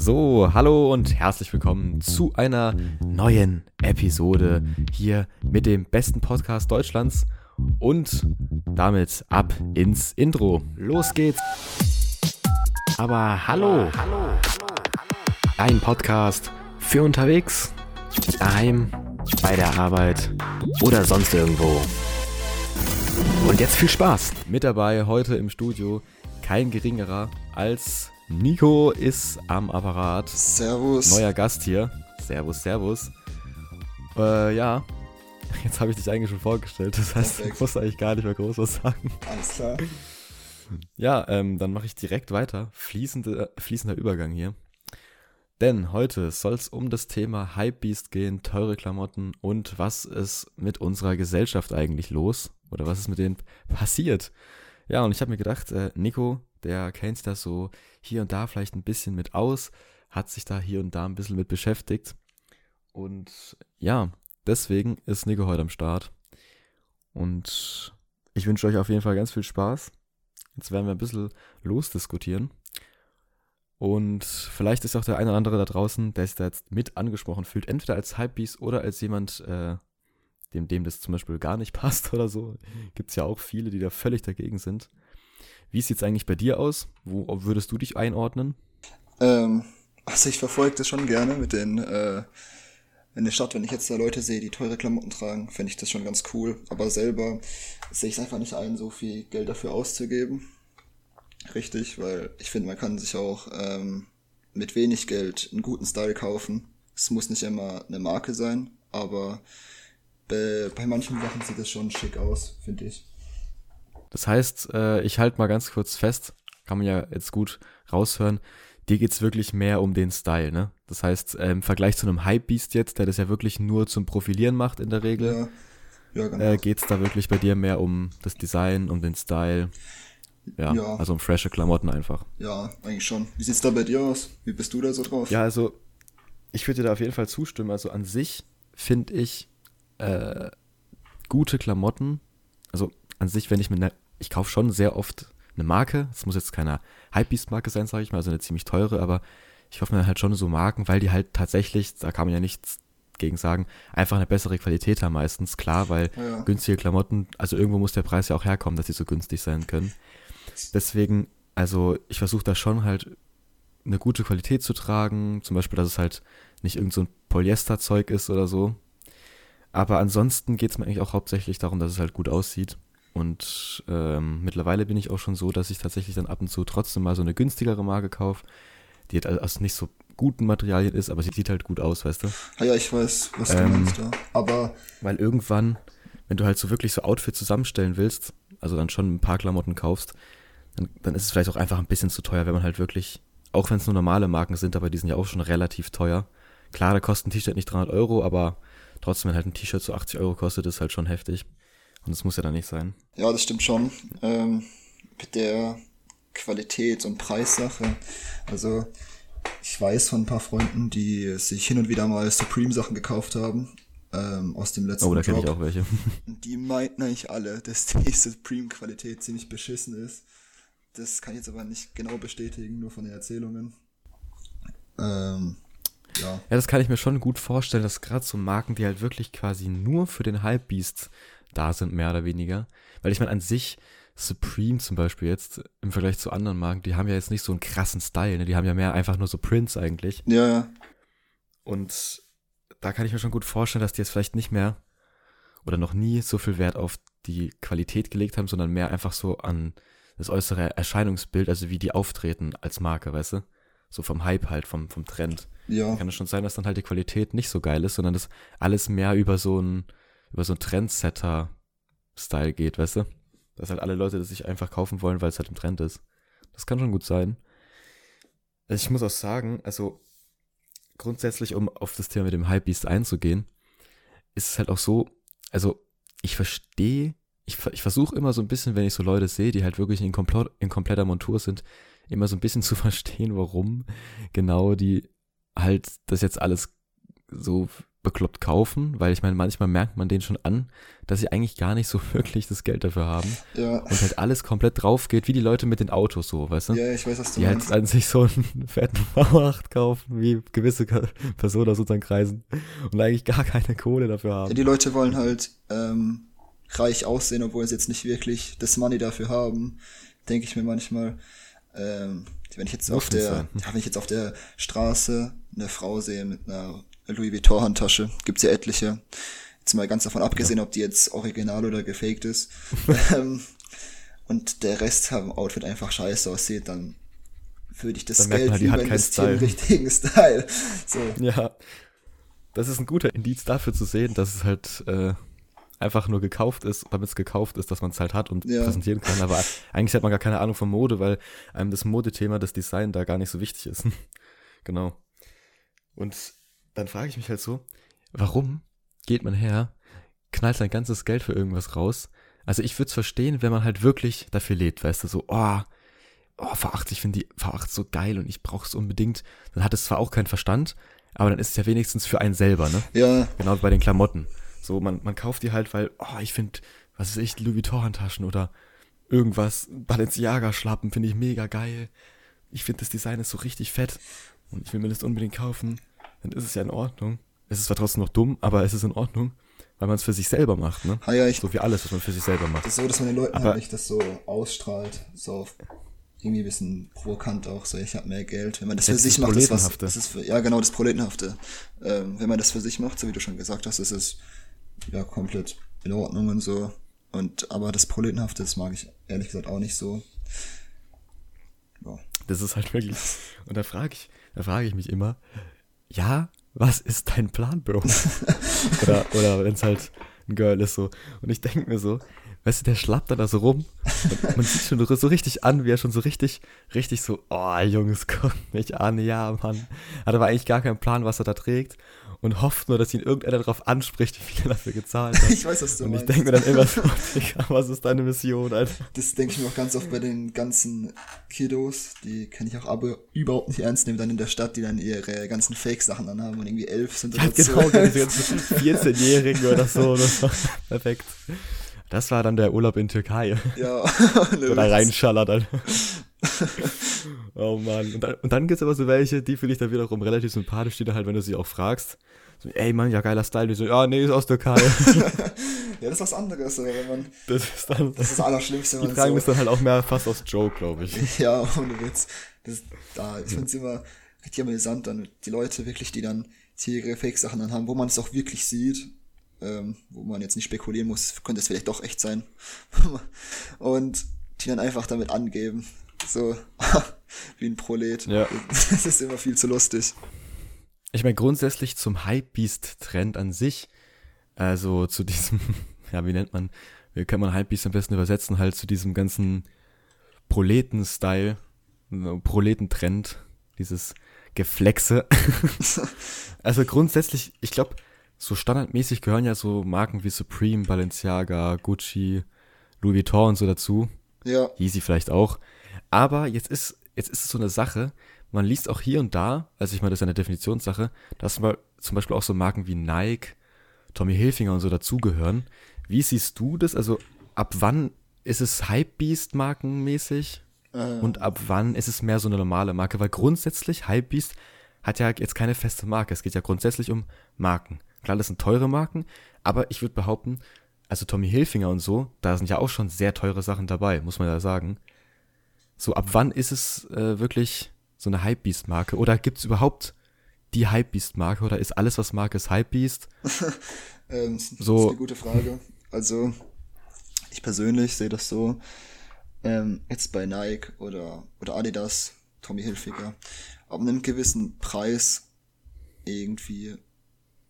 So, hallo und herzlich willkommen zu einer neuen Episode hier mit dem besten Podcast Deutschlands und damit ab ins Intro. Los geht's. Aber hallo, ein Podcast für unterwegs, daheim, bei der Arbeit oder sonst irgendwo. Und jetzt viel Spaß. Mit dabei heute im Studio kein geringerer als Nico ist am Apparat. Servus. Neuer Gast hier. Servus, servus. Äh, ja. Jetzt habe ich dich eigentlich schon vorgestellt. Das heißt, Perfekt. ich muss eigentlich gar nicht mehr groß was sagen. Alles klar. Ja, ähm, dann mache ich direkt weiter. Fließende, fließender Übergang hier. Denn heute soll es um das Thema Hypebeast gehen, teure Klamotten und was ist mit unserer Gesellschaft eigentlich los? Oder was ist mit denen passiert? Ja, und ich habe mir gedacht, äh, Nico, der kennt das so hier und da vielleicht ein bisschen mit aus, hat sich da hier und da ein bisschen mit beschäftigt. Und ja, deswegen ist Nico heute am Start. Und ich wünsche euch auf jeden Fall ganz viel Spaß. Jetzt werden wir ein bisschen losdiskutieren. Und vielleicht ist auch der eine oder andere da draußen, der sich da jetzt mit angesprochen fühlt, entweder als Hypebeast oder als jemand, äh, dem, dem das zum Beispiel gar nicht passt oder so. Gibt es ja auch viele, die da völlig dagegen sind. Wie sieht es eigentlich bei dir aus? Wo würdest du dich einordnen? Ähm, also ich verfolge das schon gerne mit den, äh, in der Stadt, wenn ich jetzt da Leute sehe, die teure Klamotten tragen, fände ich das schon ganz cool. Aber selber sehe ich es einfach nicht ein, so viel Geld dafür auszugeben. Richtig, weil ich finde, man kann sich auch ähm, mit wenig Geld einen guten Style kaufen. Es muss nicht immer eine Marke sein, aber bei, bei manchen Sachen sieht das schon schick aus, finde ich. Das heißt, äh, ich halte mal ganz kurz fest, kann man ja jetzt gut raushören, dir geht's wirklich mehr um den Style, ne? Das heißt, äh, im Vergleich zu einem Hypebeast jetzt, der das ja wirklich nur zum Profilieren macht in der Regel, ja. Ja, genau. äh, geht's da wirklich bei dir mehr um das Design, um den Style? Ja, ja, also um frische Klamotten einfach. Ja, eigentlich schon. Wie sieht's da bei dir aus? Wie bist du da so drauf? Ja, also ich würde dir da auf jeden Fall zustimmen. Also an sich finde ich äh, gute Klamotten, also an sich, wenn ich mir, ne, ich kaufe schon sehr oft eine Marke, es muss jetzt keine Hypebeast-Marke sein, sage ich mal, also eine ziemlich teure, aber ich kaufe mir halt schon so Marken, weil die halt tatsächlich, da kann man ja nichts gegen sagen, einfach eine bessere Qualität haben meistens, klar, weil ja. günstige Klamotten, also irgendwo muss der Preis ja auch herkommen, dass sie so günstig sein können. Deswegen, also ich versuche da schon halt eine gute Qualität zu tragen, zum Beispiel, dass es halt nicht irgend so ein Polyesterzeug ist oder so. Aber ansonsten geht es mir eigentlich auch hauptsächlich darum, dass es halt gut aussieht. Und ähm, mittlerweile bin ich auch schon so, dass ich tatsächlich dann ab und zu trotzdem mal so eine günstigere Marke kaufe, die halt aus nicht so guten Materialien ist, aber sie sieht halt gut aus, weißt du? Ah ja, ich weiß, was du ähm, meinst, ja. Aber. Weil irgendwann, wenn du halt so wirklich so Outfits zusammenstellen willst, also dann schon ein paar Klamotten kaufst, dann, dann ist es vielleicht auch einfach ein bisschen zu teuer, wenn man halt wirklich, auch wenn es nur normale Marken sind, aber die sind ja auch schon relativ teuer. Klar, da kostet ein T-Shirt nicht 300 Euro, aber trotzdem, wenn halt ein T-Shirt so 80 Euro kostet, ist halt schon heftig. Und das muss ja dann nicht sein. Ja, das stimmt schon. Ähm, mit der Qualität- und Preissache. Also, ich weiß von ein paar Freunden, die sich hin und wieder mal Supreme-Sachen gekauft haben. Ähm, aus dem letzten Oh, da kenne ich auch welche. Die meinten eigentlich alle, dass die Supreme-Qualität ziemlich beschissen ist. Das kann ich jetzt aber nicht genau bestätigen, nur von den Erzählungen. Ähm, ja. ja, das kann ich mir schon gut vorstellen, dass gerade so Marken, die halt wirklich quasi nur für den Hypebeast da sind, mehr oder weniger. Weil ich meine, an sich, Supreme zum Beispiel jetzt, im Vergleich zu anderen Marken, die haben ja jetzt nicht so einen krassen Style, ne? Die haben ja mehr einfach nur so Prints eigentlich. Ja, ja. Und da kann ich mir schon gut vorstellen, dass die jetzt vielleicht nicht mehr oder noch nie so viel Wert auf die Qualität gelegt haben, sondern mehr einfach so an das äußere Erscheinungsbild, also wie die auftreten als Marke, weißt du? So vom Hype halt, vom, vom Trend. Ja. Kann es schon sein, dass dann halt die Qualität nicht so geil ist, sondern das alles mehr über so ein, über so ein Trendsetter-Style geht, weißt du? Dass halt alle Leute das sich einfach kaufen wollen, weil es halt im Trend ist. Das kann schon gut sein. Ich muss auch sagen, also grundsätzlich, um auf das Thema mit dem Hypebeast einzugehen, ist es halt auch so, also ich verstehe, ich, ich versuche immer so ein bisschen, wenn ich so Leute sehe, die halt wirklich in, komplett, in kompletter Montur sind, immer so ein bisschen zu verstehen, warum genau die halt das jetzt alles so bekloppt kaufen, weil ich meine, manchmal merkt man denen schon an, dass sie eigentlich gar nicht so wirklich das Geld dafür haben. Ja. Und halt alles komplett drauf geht, wie die Leute mit den Autos so, weißt du? Ja, ich weiß, was du die halt meinst. an sich so einen fetten V8 kaufen, wie gewisse Personen aus unseren Kreisen und eigentlich gar keine Kohle dafür Ja, haben. die Leute wollen halt ähm, reich aussehen, obwohl sie jetzt nicht wirklich das Money dafür haben, denke ich mir manchmal. Ähm, wenn ich jetzt Muss auf der, sein. ja, wenn ich jetzt auf der Straße eine Frau sehe mit einer Louis Vuitton Handtasche, gibt's ja etliche. Jetzt mal ganz davon abgesehen, ob die jetzt original oder gefaked ist. ähm, und der Rest am Outfit einfach scheiße aussieht, dann würde ich das Dann Geld halt, lieber investieren im richtigen Style. So. Ja. Das ist ein guter Indiz dafür zu sehen, dass es halt äh, einfach nur gekauft ist, damit es gekauft ist, dass man es halt hat und Ja. präsentieren kann. Aber eigentlich hat man gar keine Ahnung von Mode, weil einem das Modethema, das Design da gar nicht so wichtig ist. genau. Und dann frage ich mich halt so, warum geht man her, knallt sein ganzes Geld für irgendwas raus? Also ich würde es verstehen, wenn man halt wirklich dafür lebt, weißt du, so, oh, oh V8, ich finde die V8 so geil und ich brauche es unbedingt. Dann hat es zwar auch keinen Verstand, aber dann ist es ja wenigstens für einen selber, ne? Ja, Genau wie bei den Klamotten. So, man, man kauft die halt, weil, oh, ich finde, was weiß ich, Louis Vuitton-Handtaschen oder irgendwas, Balenciaga-Schlappen finde ich mega geil. Ich finde, das Design ist so richtig fett und ich will mir das unbedingt kaufen. Dann ist es ja in Ordnung. Es ist zwar trotzdem noch dumm, aber es ist in Ordnung, weil man es für sich selber macht, ne? ah ja, ich So wie alles, was man für sich selber macht. Das ist so, dass man den Leuten Aber- halt nicht das so ausstrahlt, so irgendwie ein bisschen provokant auch, so ich habe mehr Geld. Wenn man das für sich dieses macht, ist was, das ist für, ja genau, das Proletenhafte. Ähm, wenn man das für sich macht, so wie du schon gesagt hast, ist es ja komplett in Ordnung und so. Und aber das Proletenhafte, das mag ich ehrlich gesagt auch nicht so. Ja. Das ist halt wirklich. Und da frage ich, da frage ich mich immer, ja, was ist dein Plan, Bro? oder oder wenn es halt ein Girl ist so. Und ich denke mir so, weißt du, der schlappt dann da so rum. Und man sieht schon so richtig an, wie er schon so richtig, richtig so, oh Jungs, guck mich an, ja, Mann. Hat aber eigentlich gar keinen Plan, was er da trägt. Und hofft nur, dass ihn irgendeiner darauf anspricht, wie viel er dafür gezahlt hat. Ich weiß, was du Und ich meinst. denke mir dann immer so, Digga, was ist deine Mission, Alter? Das denke ich mir auch ganz oft bei den ganzen Kiddos, die kann ich auch aber überhaupt nicht ernst nehmen, dann in der Stadt, die dann ihre ganzen Fake-Sachen anhaben und irgendwie elf sind Ja, oder genau, so. ganzen 14-Jährigen oder so. Das war perfekt. Das war dann der Urlaub in Türkei. Ja, So da reinschallert, Alter. Oh Mann. Und dann, und dann gibt's aber so welche, die finde ich dann wiederum relativ sympathisch, die dann halt, wenn du sie auch fragst, so, ey Mann, ja geiler Style. Die so, ja, nee, ist aus Türkei. Ja, das ist was anderes, aber wenn man, Das ist dann, das ist das Allerschlimmste, die tragen so, das dann halt auch mehr fast aus Joke, glaube ich. ja, ohne Witz, das, da, ich find's immer richtig amüsant, dann die Leute wirklich, die dann ihre Fake-Sachen anhaben, wo man es auch wirklich sieht, ähm, wo man jetzt nicht spekulieren muss, könnte es vielleicht doch echt sein, und die dann einfach damit angeben, so, wie ein Prolet. Ja. Das ist immer viel zu lustig. Ich meine, grundsätzlich zum Hypebeast-Trend an sich, also zu diesem, ja, wie nennt man, wie kann man Hypebeast am besten übersetzen, halt zu diesem ganzen Proleten-Style, Proletentrend, dieses Geflexe. also grundsätzlich, ich glaube, so standardmäßig gehören ja so Marken wie Supreme, Balenciaga, Gucci, Louis Vuitton und so dazu. Ja, Yeezy vielleicht auch. Aber jetzt ist, jetzt ist es so eine Sache, man liest auch hier und da, also ich meine, das ist eine Definitionssache, dass mal zum Beispiel auch so Marken wie Nike, Tommy Hilfiger und so dazugehören. Wie siehst du das? Also ab wann ist es Hypebeast markenmäßig äh, und ab wann ist es mehr so eine normale Marke? Weil grundsätzlich Hypebeast hat ja jetzt keine feste Marke. Es geht ja grundsätzlich um Marken. Klar, das sind teure Marken, aber ich würde behaupten, also Tommy Hilfiger und so, da sind ja auch schon sehr teure Sachen dabei, muss man ja sagen. So, ab wann ist es äh, wirklich so eine Hypebeast-Marke? Oder gibt es überhaupt die Hypebeast-Marke? Oder ist alles, was Marke ist, Hypebeast? Ähm, das ist So- eine gute Frage. Also, ich persönlich sehe das so, ähm, jetzt bei Nike oder, oder Adidas, Tommy Hilfiger, ab einem gewissen Preis irgendwie,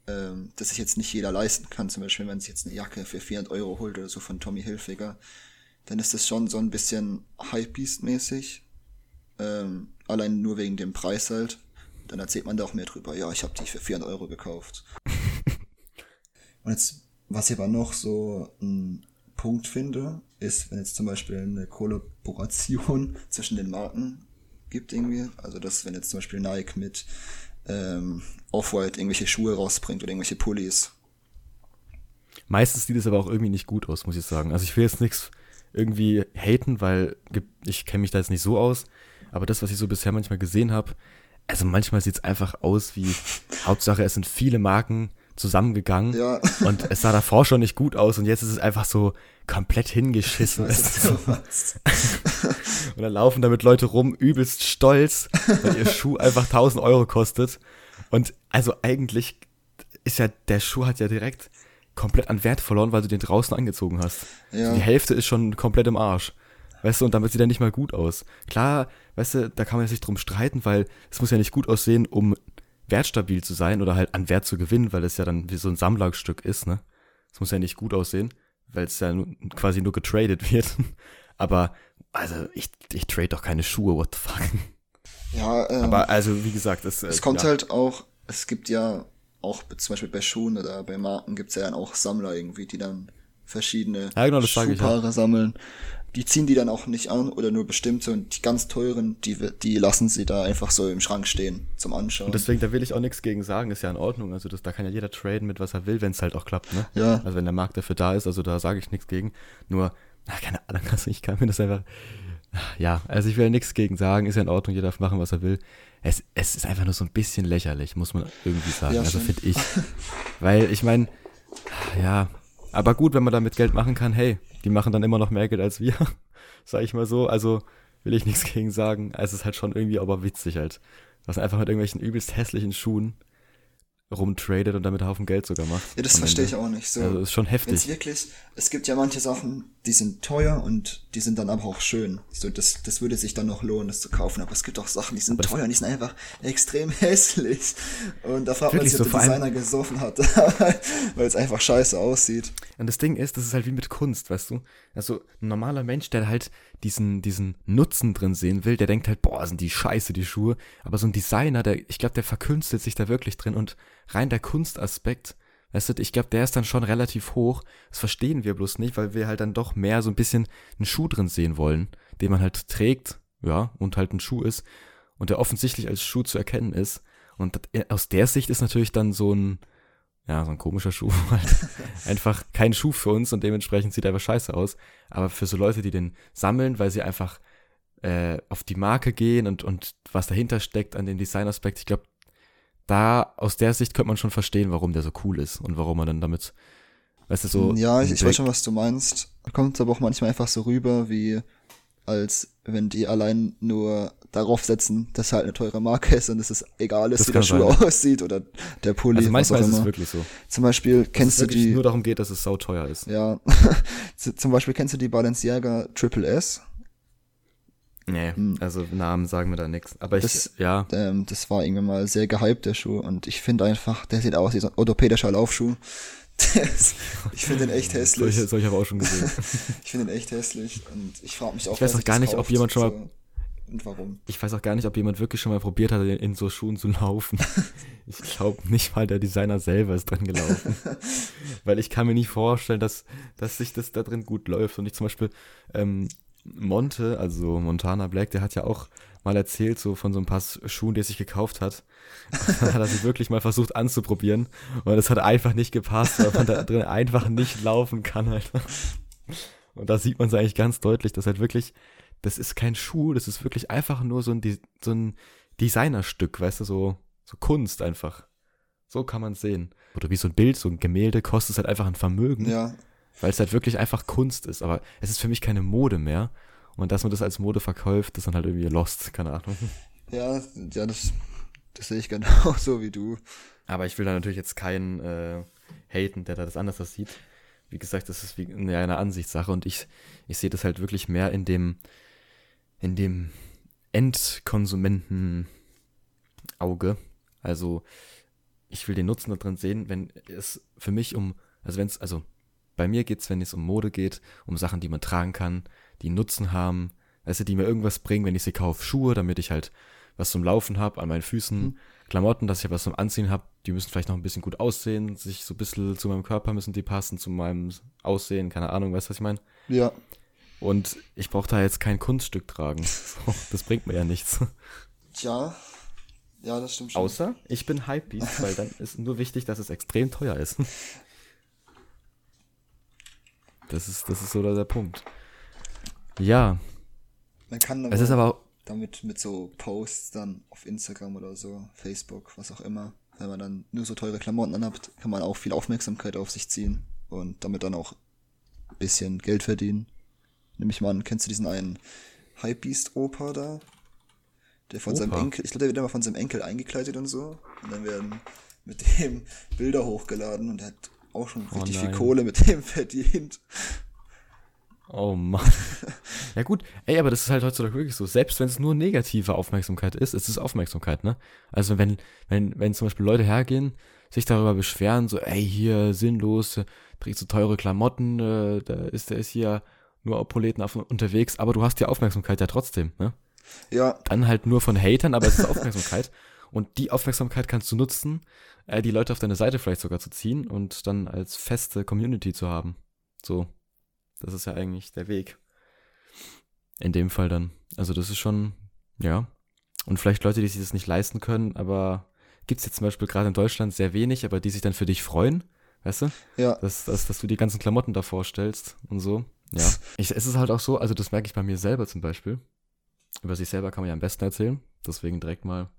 ähm, dass sich jetzt nicht jeder leisten kann, zum Beispiel wenn man sich jetzt eine Jacke für 400 Euro holt oder so von Tommy Hilfiger, dann ist das schon so ein bisschen Hypebeast-mäßig, ähm, allein nur wegen dem Preis halt. Dann erzählt man da auch mehr drüber, ja, ich habe die für 400 Euro gekauft. Und jetzt, was ich aber noch so ein Punkt finde, ist, wenn jetzt zum Beispiel eine Kollaboration zwischen den Marken gibt irgendwie, also dass wenn jetzt zum Beispiel Nike mit ähm, Off-White irgendwelche Schuhe rausbringt oder irgendwelche Pullis. Meistens sieht es aber auch irgendwie nicht gut aus, muss ich sagen. Also ich will jetzt nichts irgendwie haten, weil ich kenne mich da jetzt nicht so aus. Aber das, was ich so bisher manchmal gesehen habe, also manchmal sieht es einfach aus wie, Hauptsache es sind viele Marken zusammengegangen Ja. und es sah davor schon nicht gut aus und jetzt ist es einfach so komplett hingeschissen. Weiß. Und dann laufen damit Leute rum, übelst stolz, weil ihr Schuh einfach 1000 Euro kostet. Und also eigentlich ist ja, der Schuh hat ja direkt komplett an Wert verloren, weil du den draußen angezogen hast. Ja. Die Hälfte ist schon komplett im Arsch. Weißt du, und damit sieht er nicht mal gut aus. Klar, weißt du, da kann man sich drum streiten, weil es muss ja nicht gut aussehen, um wertstabil zu sein oder halt an Wert zu gewinnen, weil es ja dann wie so ein Sammlerstück ist, ne? Es muss ja nicht gut aussehen, weil es ja quasi nur getradet wird. Aber, also, ich, ich trade doch keine Schuhe, what the fuck. Ja, ähm, Aber, also, wie gesagt, das, es kommt halt auch, es gibt ja auch zum Beispiel bei Schuhen oder bei Marken gibt's ja dann auch Sammler irgendwie, die dann verschiedene Ja, genau, ich, ja. Schuhpaare sammeln. Die ziehen die dann auch nicht an oder nur bestimmte und die ganz teuren, die, die lassen sie da einfach so im Schrank stehen zum Anschauen. Und deswegen, da will ich auch nichts gegen sagen, ist ja in Ordnung. Also das, da kann ja jeder traden mit was er will, wenn es halt auch klappt, ne? Ja. Also wenn der Markt dafür da ist, also da sage ich nichts gegen. Nur, na, keine Ahnung, also ich kann mir das einfach. Ja, also ich will ja nichts gegen sagen, ist ja in Ordnung, jeder darf machen, was er will. Es, es ist einfach nur so ein bisschen lächerlich, muss man irgendwie sagen. Ja, also finde ich. Weil ich meine, ja, aber gut, wenn man damit Geld machen kann, hey, die machen dann immer noch mehr Geld als wir, sag ich mal so. Also will ich nichts gegen sagen. Es ist halt schon irgendwie aber witzig halt. Was man einfach mit irgendwelchen übelst hässlichen Schuhen rumtradet und damit einen Haufen Geld sogar macht. ja, das verstehe ich auch nicht. So, Also ist schon Wenn's heftig. wirklich, es gibt ja manche Sachen, die sind teuer und die sind dann aber auch schön. So, das, das würde sich dann noch lohnen, das zu kaufen. Aber es gibt auch Sachen, die sind das- teuer und die sind einfach extrem hässlich. Und da fragt man sich, ob so, der Designer gesoffen hat, weil es einfach scheiße aussieht. Und das Ding ist, das ist halt wie mit Kunst, weißt du? Also ein normaler Mensch, der halt diesen, diesen Nutzen drin sehen will, der denkt halt, boah, sind die scheiße, die Schuhe. Aber so ein Designer, der, ich glaube, der verkünstelt sich da wirklich drin und rein der Kunstaspekt, weißt du, ich glaube, der ist dann schon relativ hoch. Das verstehen wir bloß nicht, weil wir halt dann doch mehr so ein bisschen einen Schuh drin sehen wollen, den man halt trägt, ja, und halt ein Schuh ist und der offensichtlich als Schuh zu erkennen ist. Und das, aus der Sicht ist natürlich dann so ein, ja, so ein komischer Schuh halt einfach kein Schuh für uns und dementsprechend sieht er einfach scheiße aus. Aber für so Leute, die den sammeln, weil sie einfach äh, auf die Marke gehen und, und was dahinter steckt an dem Designaspekt, ich glaube, da aus der Sicht könnte man schon verstehen, warum der so cool ist und warum man dann damit, weißt du, so. ja, ich, ich weiß schon, was du meinst. Kommt aber auch manchmal einfach so rüber, wie als wenn die allein nur darauf setzen, dass halt eine teure Marke ist und es ist egal ist, Das wie der Schuh sein. aussieht oder der Pulli, Also manchmal ist es wirklich so. Zum Beispiel Dass kennst es du die, nur darum geht, dass es sauteuer ist. ja, zum Beispiel kennst du die Balenciaga Triple S? Nee, also Namen sagen mir da nichts. Aber ich, Hm. Das- ja, Ähm, das war irgendwann mal sehr gehypt, der Schuh. Und ich finde einfach, der sieht aus wie so ein orthopädischer Laufschuh. Ich finde den echt hässlich. solche, solche habe ich auch schon gesehen. Ich finde den echt hässlich. Und ich frage mich auch, Ich weiß auch gar nicht, ob jemand schon mal- so. Und warum? Ich weiß auch gar nicht, ob jemand wirklich schon mal probiert hat, in, so Schuhen zu laufen. Ich glaube nicht mal der Designer selber ist drin gelaufen. Weil ich kann mir nicht vorstellen, dass, dass sich das da drin gut läuft. Und ich zum Beispiel, ähm, Monte, also Montana Black, der hat ja auch mal erzählt, so von so ein paar Schuhen, die er sich gekauft hat. Hat er sie wirklich mal versucht anzuprobieren. Und es hat einfach nicht gepasst, weil man da drin einfach nicht laufen kann, Alter. Und da sieht man es eigentlich ganz deutlich, dass halt wirklich, das ist kein Schuh, das ist wirklich einfach nur so ein, De- so ein Designerstück, weißt du, so, so Kunst einfach. So kann man es sehen. Oder wie so ein Bild, so ein Gemälde kostet es halt einfach ein Vermögen, Ja, weil es halt wirklich einfach Kunst ist. Aber es ist für mich keine Mode mehr. Und dass man das als Mode verkauft, ist dann halt irgendwie lost, keine Ahnung. ja, ja, das, das sehe ich genau so wie du. Aber ich will da natürlich jetzt keinen äh, haten, der da das anders das sieht. Wie gesagt, das ist wie ja, eine Ansichtssache und ich, ich sehe das halt wirklich mehr in dem, in dem Endkonsumenten-Auge. Also ich will den Nutzen da drin sehen, wenn es für mich um, also wenn es, also bei mir geht's, wenn es um Mode geht, um Sachen, die man tragen kann, die Nutzen haben, weißt du, die mir irgendwas bringen, wenn ich sie kaufe, Schuhe, damit ich halt was zum Laufen habe an meinen Füßen, Klamotten, dass ich was zum Anziehen habe, die müssen vielleicht noch ein bisschen gut aussehen, sich so ein bisschen zu meinem Körper müssen die passen, zu meinem Aussehen, keine Ahnung, weißt du, was ich meine? Ja, Und ich brauche da jetzt kein Kunststück tragen. Das bringt mir ja nichts. Tja, Ja, das stimmt schon. Außer ich bin Hypebeast, weil dann ist nur wichtig, dass es extrem teuer ist. Das ist, das ist so der Punkt. Ja. Man kann aber, es ist aber damit mit so Posts dann auf Instagram oder so, Facebook, was auch immer, wenn man dann nur so teure Klamotten anhabt, kann man auch viel Aufmerksamkeit auf sich ziehen und damit dann auch ein bisschen Geld verdienen. Nimm ich mal an, kennst du diesen einen Hypebeast-Opa da? Der von Opa? seinem Enkel, ich glaube, der wird immer von seinem Enkel eingekleidet und so. Und dann werden mit dem Bilder hochgeladen und er hat auch schon Oh richtig viel nein. Kohle mit dem verdient. Oh Mann. Ja gut, ey, aber das ist halt heutzutage wirklich so. Selbst wenn es nur negative Aufmerksamkeit ist, ist es Aufmerksamkeit, ne? Also wenn, wenn, wenn zum Beispiel Leute hergehen, sich darüber beschweren, so, ey, hier sinnlos, äh, trägst du teure Klamotten, äh, da ist, der ist hier nur auf, unterwegs, aber du hast die Aufmerksamkeit ja trotzdem, ne? Ja, Dann halt nur von Hatern, aber es ist Aufmerksamkeit. Und die Aufmerksamkeit kannst du nutzen, äh, die Leute auf deine Seite vielleicht sogar zu ziehen und dann als feste Community zu haben. So. Das ist ja eigentlich der Weg. In dem Fall dann. Also das ist schon, ja. Und vielleicht Leute, die sich das nicht leisten können, aber gibt's jetzt zum Beispiel gerade in Deutschland sehr wenig, aber die sich dann für dich freuen, weißt du? ja. dass, dass, dass du die ganzen Klamotten da vorstellst und so. Ja. Ich, es ist halt auch so, also das merke ich bei mir selber zum Beispiel. Über sich selber kann man ja am besten erzählen. Deswegen direkt mal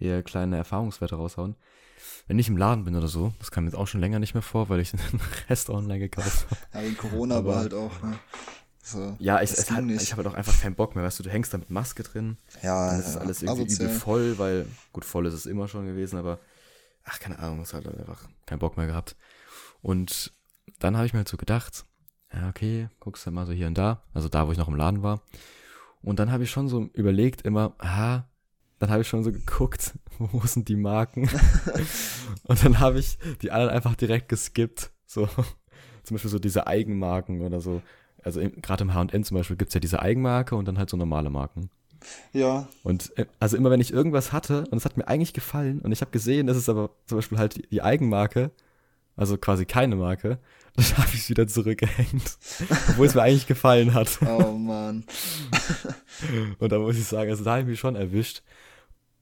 hier kleine Erfahrungswerte raushauen. Wenn ich im Laden bin oder so, das kam jetzt auch schon länger nicht mehr vor, weil ich den Rest online gekauft habe. Ja, Corona Aber- aber halt auch, ne? So, Ja, ich, das es halt, ich habe halt auch einfach keinen Bock mehr, weißt du, du hängst da mit Maske drin. ja, Dann ist ja, alles irgendwie übel voll, weil, gut, voll ist es immer schon gewesen, aber, ach, keine Ahnung, es hat halt einfach keinen Bock mehr gehabt. Und dann habe ich mir halt so gedacht, ja, okay, guckst du mal so hier und da, also da, wo ich noch im Laden war. Und dann habe ich schon so überlegt, immer, aha, dann habe ich schon so geguckt, wo sind die Marken? und dann habe ich die anderen einfach direkt geskippt, so, zum Beispiel so diese Eigenmarken oder so. Also gerade im H&M zum Beispiel gibt's ja diese Eigenmarke und dann halt so normale Marken. Ja, Und äh, also immer wenn ich irgendwas hatte und es hat mir eigentlich gefallen und ich habe gesehen, das ist aber zum Beispiel halt die, die Eigenmarke, also quasi keine Marke, dann habe ich es wieder zurückgehängt, obwohl es mir eigentlich gefallen hat. oh Mann. Und da muss ich sagen, also da habe ich mich schon erwischt.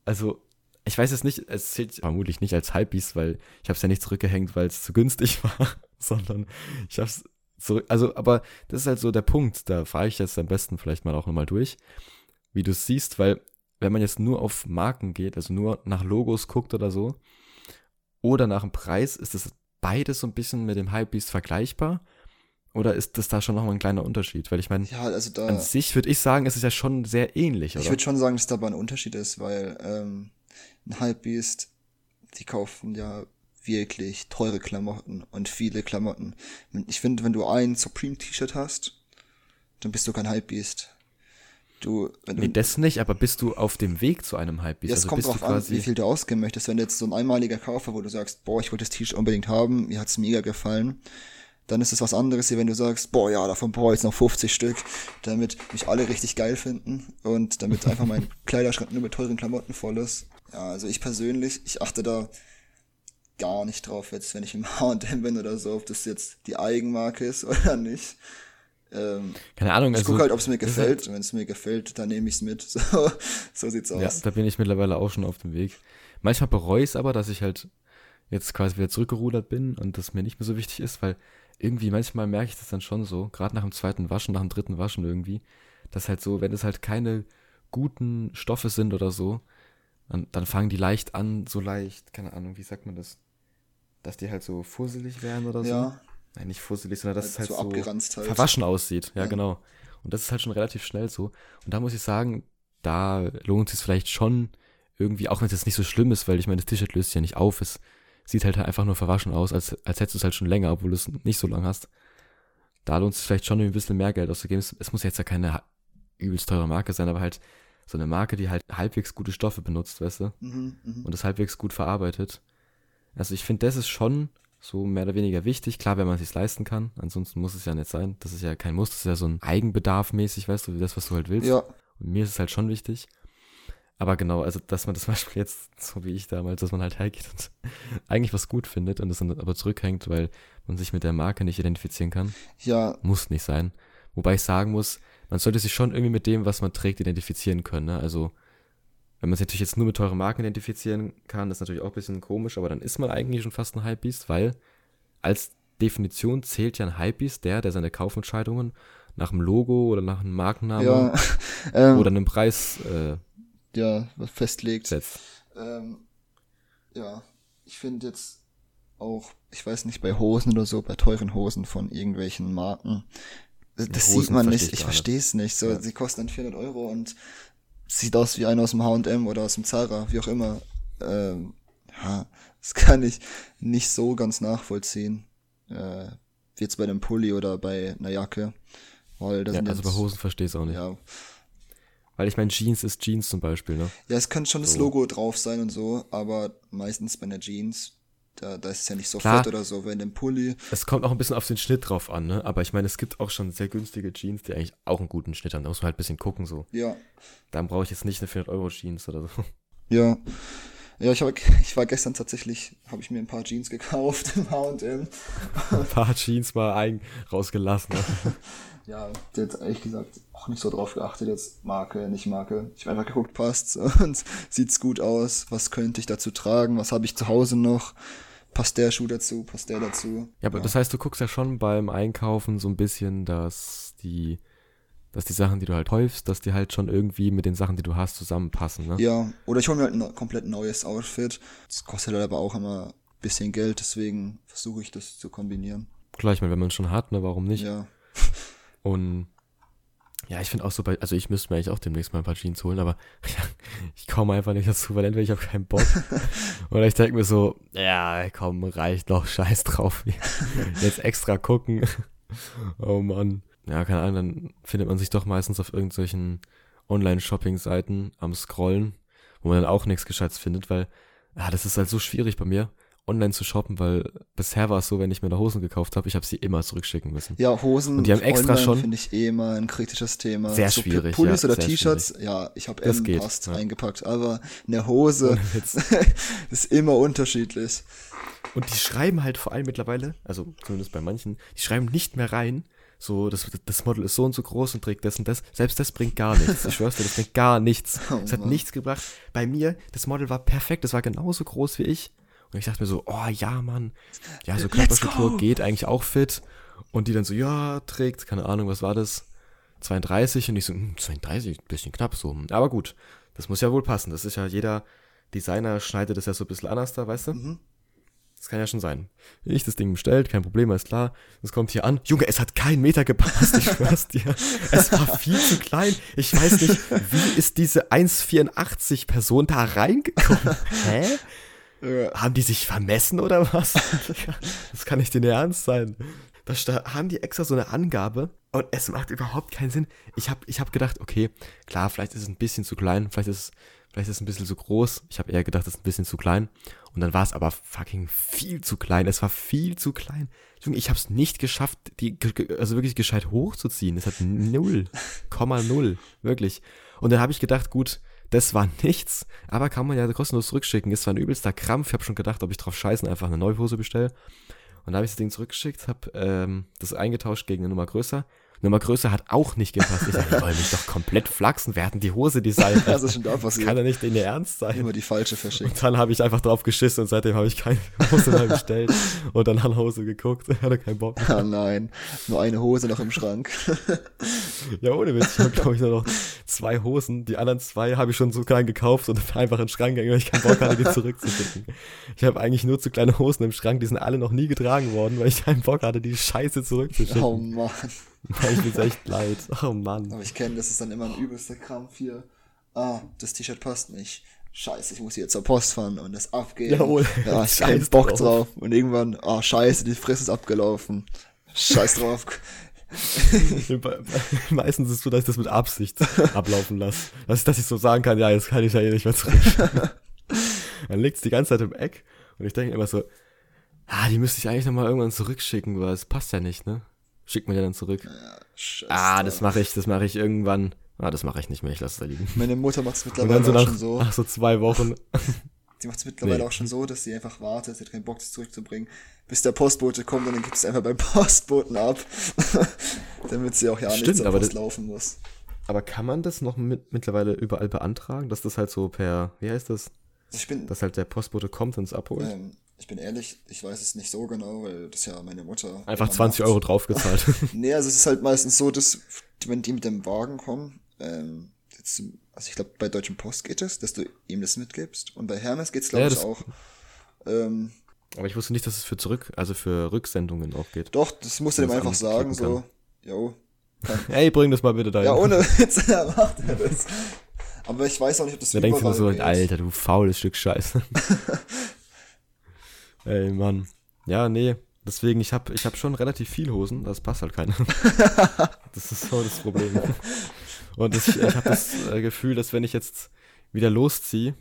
Also ich weiß jetzt nicht, es zählt vermutlich nicht als Hypebeast, weil ich habe es ja nicht zurückgehängt, weil es zu günstig war, sondern ich habe es zurück, also aber das ist halt so der Punkt, da fahre ich jetzt am besten vielleicht mal auch nochmal durch, wie du es siehst, weil wenn man jetzt nur auf Marken geht, also nur nach Logos guckt oder so, oder nach dem Preis, ist das beides so ein bisschen mit dem Hypebeast vergleichbar? Oder ist das da schon nochmal ein kleiner Unterschied? Weil ich meine, Ja, also da. an sich würde ich sagen, es ist ja schon sehr ähnlich, oder? Ich würde schon sagen, dass da aber ein Unterschied ist, weil ähm, ein Hypebeast, die kaufen ja wirklich teure Klamotten und viele Klamotten. Ich finde, wenn du ein Supreme-T-Shirt hast, dann bist du kein Hypebeast. Du, wenn du, Nee, das nicht, aber bist du auf dem Weg zu einem Hypebeast? ja, es also kommt bist drauf du an, wie viel du ausgeben möchtest. Wenn du jetzt so ein einmaliger Kauf war, wo du sagst, boah, ich wollte das T-Shirt unbedingt haben, mir hat's mega gefallen, dann ist es was anderes, wie wenn du sagst, boah, ja, davon brauche ich jetzt noch 50 Stück, damit mich alle richtig geil finden und damit einfach mein Kleiderschrank nur mit teuren Klamotten voll ist. Ja, also ich persönlich, ich achte da gar nicht drauf, jetzt wenn ich im H&M bin oder so, ob das jetzt die Eigenmarke ist oder nicht. Ähm, keine Ahnung, ich also, gucke halt, ob es mir gefällt. Und wenn es mir gefällt, dann nehme ich es mit. So, so sieht's aus. ja, da bin ich mittlerweile auch schon auf dem Weg. Manchmal bereue ich es aber, dass ich halt jetzt quasi wieder zurückgerudert bin und das mir nicht mehr so wichtig ist, weil irgendwie manchmal merke ich das dann schon so, gerade nach dem zweiten Waschen, nach dem dritten Waschen irgendwie, dass halt so, wenn es halt keine guten Stoffe sind oder so, dann, dann fangen die leicht an, so leicht, keine Ahnung, wie sagt man das, dass die halt so fusselig werden oder so. Ja, Nein, nicht fusselig, sondern dass es halt so so halt. verwaschen aussieht. Ja, Ja. genau. Und das ist halt schon relativ schnell so. Und da muss ich sagen, da lohnt es sich vielleicht schon irgendwie, auch wenn es jetzt nicht so schlimm ist, weil ich meine, das T-Shirt löst sich ja nicht auf. Es sieht halt einfach nur verwaschen aus, als, als hättest du es halt schon länger, obwohl du es nicht so lang hast. Da lohnt es sich vielleicht schon ein bisschen mehr Geld auszugeben. Es, es muss jetzt ja keine übelst teure Marke sein, aber halt so eine Marke, die halt halbwegs gute Stoffe benutzt, weißt du? Mhm, mhm. und das halbwegs gut verarbeitet. Also ich finde, das ist schon so mehr oder weniger wichtig. Klar, wenn man es sich leisten kann. Ansonsten muss es ja nicht sein. Das ist ja kein Muss, das ist ja so ein Eigenbedarf mäßig, weißt du, das, was du halt willst. Ja, Und mir ist es halt schon wichtig. Aber genau, also dass man das Beispiel jetzt, so wie ich damals, dass man halt hergeht und eigentlich was gut findet und es dann aber zurückhängt, weil man sich mit der Marke nicht identifizieren kann, ja, muss nicht sein. Wobei ich sagen muss, man sollte sich schon irgendwie mit dem, was man trägt, identifizieren können. Ne? Also Wenn man sich natürlich jetzt nur mit teuren Marken identifizieren kann, ist natürlich auch ein bisschen komisch, aber dann ist man eigentlich schon fast ein Hypebeast, weil als Definition zählt ja ein Hypebeast der, der seine Kaufentscheidungen nach einem Logo oder nach einem Markennamen Ja, ähm, oder einem Preis äh, ja, festlegt. Ähm, ja, ich finde jetzt auch, ich weiß nicht, bei Hosen oder so, bei teuren Hosen von irgendwelchen Marken, das, Hosen sieht man nicht, ich verstehe es nicht. So, Ja. sie kosten dann 400 Euro und sieht aus wie einer aus dem H&M oder aus dem Zara, wie auch immer. Ähm, ja, das kann ich nicht so ganz nachvollziehen. Äh, wie jetzt bei einem Pulli oder bei einer Jacke. Weil das Ja, also bei Hosen verstehe ich es auch nicht. ja, Weil ich meine, Jeans ist Jeans zum Beispiel, ne? Ja, es kann schon das So. Logo drauf sein und so, aber meistens bei einer Jeans, da, da ist es ja nicht so Klar. fett oder so. Wenn dem Pulli, Es kommt auch ein bisschen auf den Schnitt drauf an, ne? Aber ich meine, es gibt auch schon sehr günstige Jeans, die eigentlich auch einen guten Schnitt haben. Da muss man halt ein bisschen gucken, so. ja, Dann brauche ich jetzt nicht eine 400-Euro-Jeans oder so. ja. Ja, ich, hab, ich war gestern tatsächlich, habe ich mir ein paar Jeans gekauft im H&M. Ein paar Jeans mal ein rausgelassen. Ne? Ja, der hat ehrlich gesagt auch nicht so drauf geachtet, jetzt Marke, nicht Marke. Ich habe einfach geguckt, passt und sieht's gut aus. Was könnte ich dazu tragen? Was habe ich zu Hause noch? Passt der Schuh dazu? Passt der dazu? Ja, aber das heißt, du guckst ja schon beim Einkaufen so ein bisschen, dass die, dass die Sachen, die du halt häufst, dass die halt schon irgendwie mit den Sachen, die du hast, zusammenpassen, ne? Ja, oder ich hole mir halt ein komplett neues Outfit. Das kostet halt aber auch immer ein bisschen Geld, deswegen versuche ich das zu kombinieren. Klar, ich meine, wenn man es schon hat, ne, warum nicht? Ja, Und ja, ich finde auch so bei, also ich müsste mir eigentlich auch demnächst mal ein paar Jeans holen, aber ich komme einfach nicht dazu, weil entweder ich habe keinen Bock oder ich denke mir so, ja, komm, reicht noch, scheiß drauf. Jetzt extra gucken. Oh Mann. Ja, keine Ahnung, dann findet man sich doch meistens auf irgendwelchen Online-Shopping-Seiten am Scrollen, wo man dann auch nichts Gescheites findet, weil, ja, das ist halt so schwierig bei mir, online zu shoppen, weil bisher war es so, wenn ich mir da Hosen gekauft habe, ich habe sie immer zurückschicken müssen. ja Hosen Und die haben extra online schon- finde ich eh immer ein kritisches Thema. Sehr so schwierig, Pullis ja, oder T-Shirts, ja, ich habe M geht, passt ja. eingepackt, aber eine Hose ist immer unterschiedlich. Und die schreiben halt vor allem mittlerweile, also zumindest bei manchen, die schreiben nicht mehr rein, so, das, das Model ist so und so groß und trägt das und das. Selbst das bringt gar nichts. Ich schwör's dir, das bringt gar nichts. Oh Es hat Mann. nichts gebracht. Bei mir, das Model war perfekt, das war genauso groß wie ich. Und ich dachte mir so, oh ja, Mann. Ja, so Körperstruktur geht eigentlich auch fit. Und die dann so, ja, trägt, keine Ahnung, was war das? 32 und ich so, hm, 32, bisschen knapp so. Aber gut, das muss ja wohl passen. Das ist ja jeder Designer schneidet das ja so ein bisschen anders da, weißt du? Mhm. Das kann ja schon sein. Ich das Ding bestellt, kein Problem, alles klar. Es kommt hier an. Junge, es hat keinen Meter gepasst, ich schwör's dir. Es war viel zu klein. Ich weiß nicht, wie ist diese 1,84 Person da reingekommen? Hä? Haben die sich vermessen oder was? Das kann nicht in der Ernst sein. Da haben die extra so eine Angabe und es macht überhaupt keinen Sinn. Ich habe ich hab gedacht, okay, klar, vielleicht ist es ein bisschen zu klein, vielleicht ist es, vielleicht ist es ein bisschen zu groß. Ich habe eher gedacht, es ist ein bisschen zu klein. Und dann war es aber fucking viel zu klein. Es war viel zu klein. Ich habe es nicht geschafft, die also wirklich gescheit hochzuziehen. Es hat null, Komma null, wirklich. Und dann habe ich gedacht, gut, das war nichts, aber kann man ja kostenlos zurückschicken. Ist zwar ein übelster Krampf. Ich habe schon gedacht, ob ich drauf scheißen einfach eine neue Hose bestelle. Und da habe ich das Ding zurückgeschickt, habe ähm, das eingetauscht gegen eine Nummer größer. Nummer größer hat auch nicht gepasst. Ich sage, die wollen mich doch komplett flachsen. Wer hat denn die Hose designt? Das ist schon da passiert. kann ja nicht in ihr Ernst sein. Immer die falsche verschickt. Und dann habe ich einfach drauf geschissen und seitdem habe ich keine Hose mehr bestellt und dann nach Hause geguckt. Ich hatte keinen Bock. Ah nein, nur eine Hose noch im Schrank. Ja, ohne Witz. Ich habe, glaube ich, nur noch zwei Hosen. Die anderen zwei habe ich schon so klein gekauft und einfach in den Schrank gegangen, weil ich keinen Bock hatte, die zurückzuschicken. Ich habe eigentlich nur zu kleine Hosen im Schrank, die sind alle noch nie getragen worden, weil ich keinen Bock hatte, die Scheiße zurückzuschicken. Oh Mann. Ich mir echt leid. Oh Mann. Aber ich kenne, das ist dann immer ein übelster Krampf hier. Ah, das T-Shirt passt nicht. Scheiße, ich muss hier zur Post fahren und das abgeben. Jawohl. Ja, ich Scheiß keinen Bock drauf. drauf. Und irgendwann, ah, scheiße, die Frist ist abgelaufen. Scheiß drauf. Meistens ist es so, dass ich das mit Absicht ablaufen lasse. Dass ich, dass ich so sagen kann, ja, jetzt kann ich ja eh nicht mehr zurück. Dann liegt es die ganze Zeit im Eck und ich denke immer so, ah, die müsste ich eigentlich nochmal irgendwann zurückschicken, weil es passt ja nicht, ne? Schickt mir ja dann zurück. Scheiß Ah, das mache ich, das mache ich irgendwann. Ah, das mache ich nicht mehr, ich lasse es da liegen. Meine Mutter macht es mittlerweile so auch nach, schon so. nach so zwei Wochen. Die macht es mittlerweile Nee. auch schon so, dass sie einfach wartet, sie hat keinen Bock, das zurückzubringen, bis der Postbote kommt und dann gibt es einfach beim Postboten ab. Damit sie auch ja nicht Stimmt, zur aber das- laufen muss. Aber kann man das noch mit, mittlerweile überall beantragen, dass das halt so per, wie heißt das? Also ich bin, Dass halt der Postbote kommt und es abholt? ähm, ich bin ehrlich, ich weiß es nicht so genau, weil das ja meine Mutter. Einfach immer 20 macht. Euro draufgezahlt. Nee, also es ist halt meistens so, dass wenn die mit dem Wagen kommen, ähm, jetzt, also ich glaube bei Deutschen Post geht es, dass du ihm das mitgibst. Und bei Hermes geht's glaube Ja, ich auch. Ähm, Aber ich wusste nicht, dass es für zurück, also für Rücksendungen auch geht. doch, das musst du dem einfach sagen, so, jo, Hey, bring das mal bitte dahin. Ja, ohne Witz, ja, macht er das. Aber ich weiß auch nicht, ob das Da denkst du nur so, geht. Alter, du faules Stück Scheiße. Ey, Mann. Ja, nee. Deswegen, ich hab, ich hab schon relativ viel Hosen, das passt halt keine. das ist so das Problem. Und ich, ich habe das äh, Gefühl, dass wenn ich jetzt wieder losziehe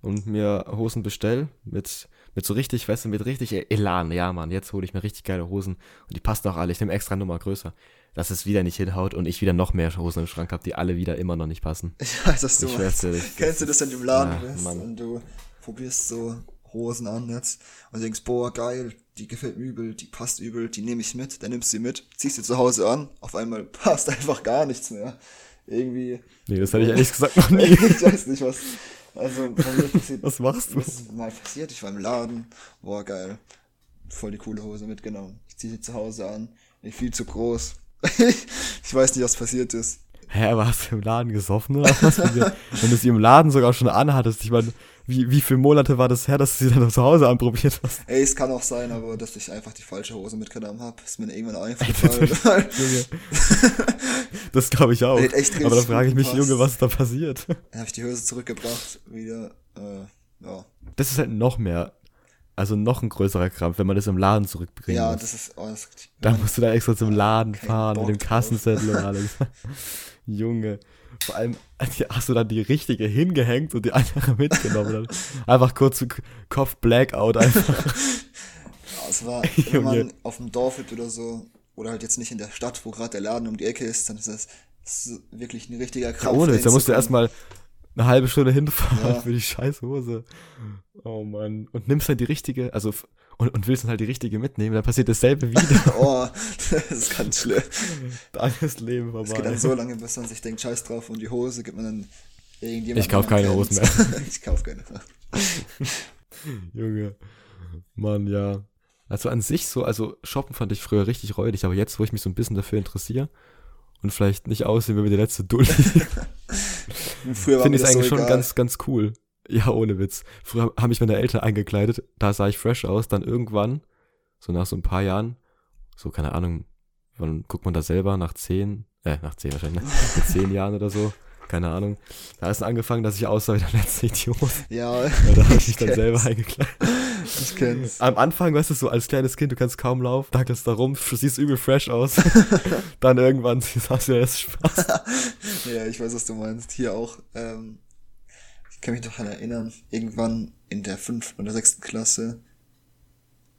und mir Hosen bestell mit, mit so richtig, weißt du, mit richtig Elan, ja Mann, jetzt hole ich mir richtig geile Hosen und die passen auch alle, ich nehme extra Nummer größer, dass es wieder nicht hinhaut und ich wieder noch mehr Hosen im Schrank habe, die alle wieder immer noch nicht passen. Ich weiß, was du Ich meinst. dir, ich- Kennst du das, wenn du im Laden Ja, bist Mann. und du probierst so Hosen an jetzt und denkst, boah, geil, die gefällt mir übel, die passt übel, die nehme ich mit, dann nimmst du sie mit, ziehst sie zu Hause an, auf einmal passt einfach gar nichts mehr. Irgendwie, Nee, das hätte ich ehrlich gesagt noch nie. ich weiß nicht was. Also, passiert, Was machst du? Das ist mal passiert, ich war im Laden, boah, geil, voll die coole Hose mitgenommen. Ich ziehe sie zu Hause an, nicht viel zu groß. ich weiß nicht, was passiert ist. Hä, aber hast du im Laden gesoffen oder was? Wenn du sie im Laden sogar schon anhattest, ich meine, wie, wie viele Monate war das her, dass du sie dann zu Hause anprobiert hast? Ey, es kann auch sein, aber dass ich einfach die falsche Hose mitgenommen habe, ist mir irgendwann eingefallen. Junge. Das glaube ich auch. Richtig Aber da frage ich mich, Junge, was ist da passiert? Dann habe ich die Hose zurückgebracht, wieder, äh, ja. Das ist halt noch mehr, also noch ein größerer Krampf, wenn man das im Laden zurückbringt. Ja, das ist, oh, das, da musst du da extra zum Laden fahren Bock mit dem. Kassenzettel und alles. Junge. Vor allem hast du dann die richtige hingehängt und die andere mitgenommen. Einfach kurz so Kopf Blackout einfach. ja, es war, wenn man auf dem Dorf lebt oder so, oder halt jetzt nicht in der Stadt, wo gerade der Laden um die Ecke ist, dann ist das, das ist wirklich ein richtiger Ja, Krampf. ohne, dahin da musst du erstmal eine halbe Stunde hinfahren Ja. für die scheiß Hose. Oh Mann. Und nimmst dann die richtige, also und, und willst dann halt die richtige mitnehmen, dann passiert dasselbe wieder. Oh, das ist ganz schlimm. dann ist Leben Es geht vorbei. dann so lange, bis man sich denkt, scheiß drauf und die Hose gibt man dann irgendjemand. Ich kauf keine Hosen mehr. ich kauf keine. Junge. Mann, ja. Also an sich so, also shoppen fand ich früher richtig räudig, aber jetzt, wo ich mich so ein bisschen dafür interessiere und vielleicht nicht aussehen wie der letzte Dulli, finde ich es das so eigentlich schon egal. ganz, ganz cool. Ja, ohne Witz. Früher haben mich meine Eltern eingekleidet, da sah ich fresh aus, dann irgendwann, so nach so ein paar Jahren, so keine Ahnung, wann guckt man da selber, nach zehn, äh, nach zehn wahrscheinlich, ne? mit zehn Jahren oder so, keine Ahnung. Da ist angefangen, dass ich aussah wie der letzte Idiot. Ja, Ja, da habe ich mich dann selber eingekleidet. ich kenn's. Am Anfang, weißt du, so als kleines Kind, du kannst kaum laufen, dackelst da rum, siehst übel fresh aus. dann irgendwann hast du erst Spaß. Ja, ich weiß, was du meinst. Hier auch. Ähm, kann mich doch daran erinnern, irgendwann in der fünften oder sechsten Klasse,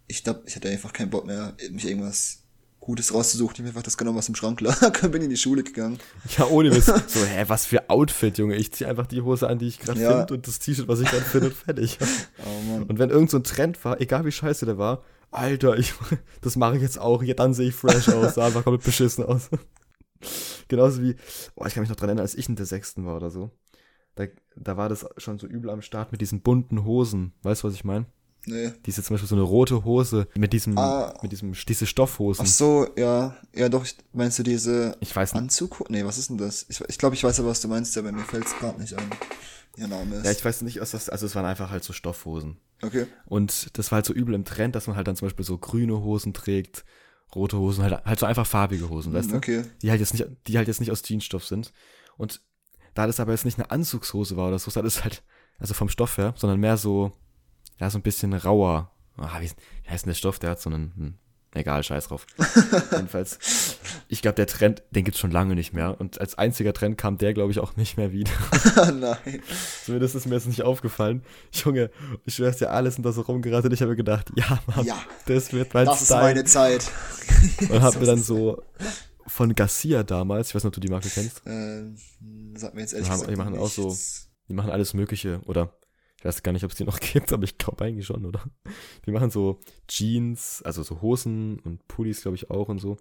ich glaube, ich hatte einfach keinen Bock mehr, mich irgendwas Gutes rauszusuchen. Ich habe einfach das genommen, was im Schrank lag, bin in die Schule gegangen. Ja, ohne Witz. So, hä, was für Outfit, Junge. Ich zieh einfach die Hose an, die ich gerade Ja. finde und das T-Shirt, was ich gerade finde und fertig. Oh Mann. Und wenn irgend so ein Trend war, egal wie scheiße der war, Alter, ich, das mache ich jetzt auch. Ja, dann sehe ich fresh aus, sah einfach komplett beschissen aus. Genauso wie, oh, ich kann mich noch dran erinnern, als ich in der sechsten war oder so. Da, da war das schon so übel am Start mit diesen bunten Hosen. Weißt du, was ich meine? Nee. Diese zum Beispiel so eine rote Hose mit diesem, Ah. mit diesem, diese Stoffhosen. Ach so, ja. Ja, doch, meinst du diese Ich weiß nicht. Anzug? Nee, was ist denn das? Ich, ich glaube, ich weiß aber, was du meinst, aber mir fällt's gerade nicht ein. Ihr Name ist. Ja, ich weiß nicht, was das, also es waren einfach halt so Stoffhosen. okay. Und das war halt so übel im Trend, dass man halt dann zum Beispiel so grüne Hosen trägt, rote Hosen, halt, halt so einfach farbige Hosen, weißt du? Okay. Die halt jetzt nicht, die halt jetzt nicht aus Jeansstoff sind. Und da das aber jetzt nicht eine Anzugshose war oder so, sondern ist halt, also vom Stoff her, sondern mehr so, ja, so ein bisschen rauer. Ah, wie, wie heißt denn der Stoff? Der hat so einen, hm, egal, scheiß drauf. Jedenfalls, ich glaube, der Trend, den gibt's schon lange nicht mehr. Und als einziger Trend kam der, glaube ich, auch nicht mehr wieder. Nein. Zumindest ist mir jetzt nicht aufgefallen. Junge, ich schwör's dir, alles sind da so rumgeraten und ich habe mir gedacht, ja, Mann, Ja. das wird mein Das ist Style. meine Zeit. und hab mir dann so von Garcia damals, ich weiß nicht, ob du die Marke kennst, Ähm, sag mir jetzt ehrlich gesagt die machen auch so- nichts. die machen alles Mögliche oder Ich weiß gar nicht, ob es die noch gibt, aber ich glaube eigentlich schon, oder? Die machen so Jeans, also so Hosen und Pullis, glaube ich, auch und so. Und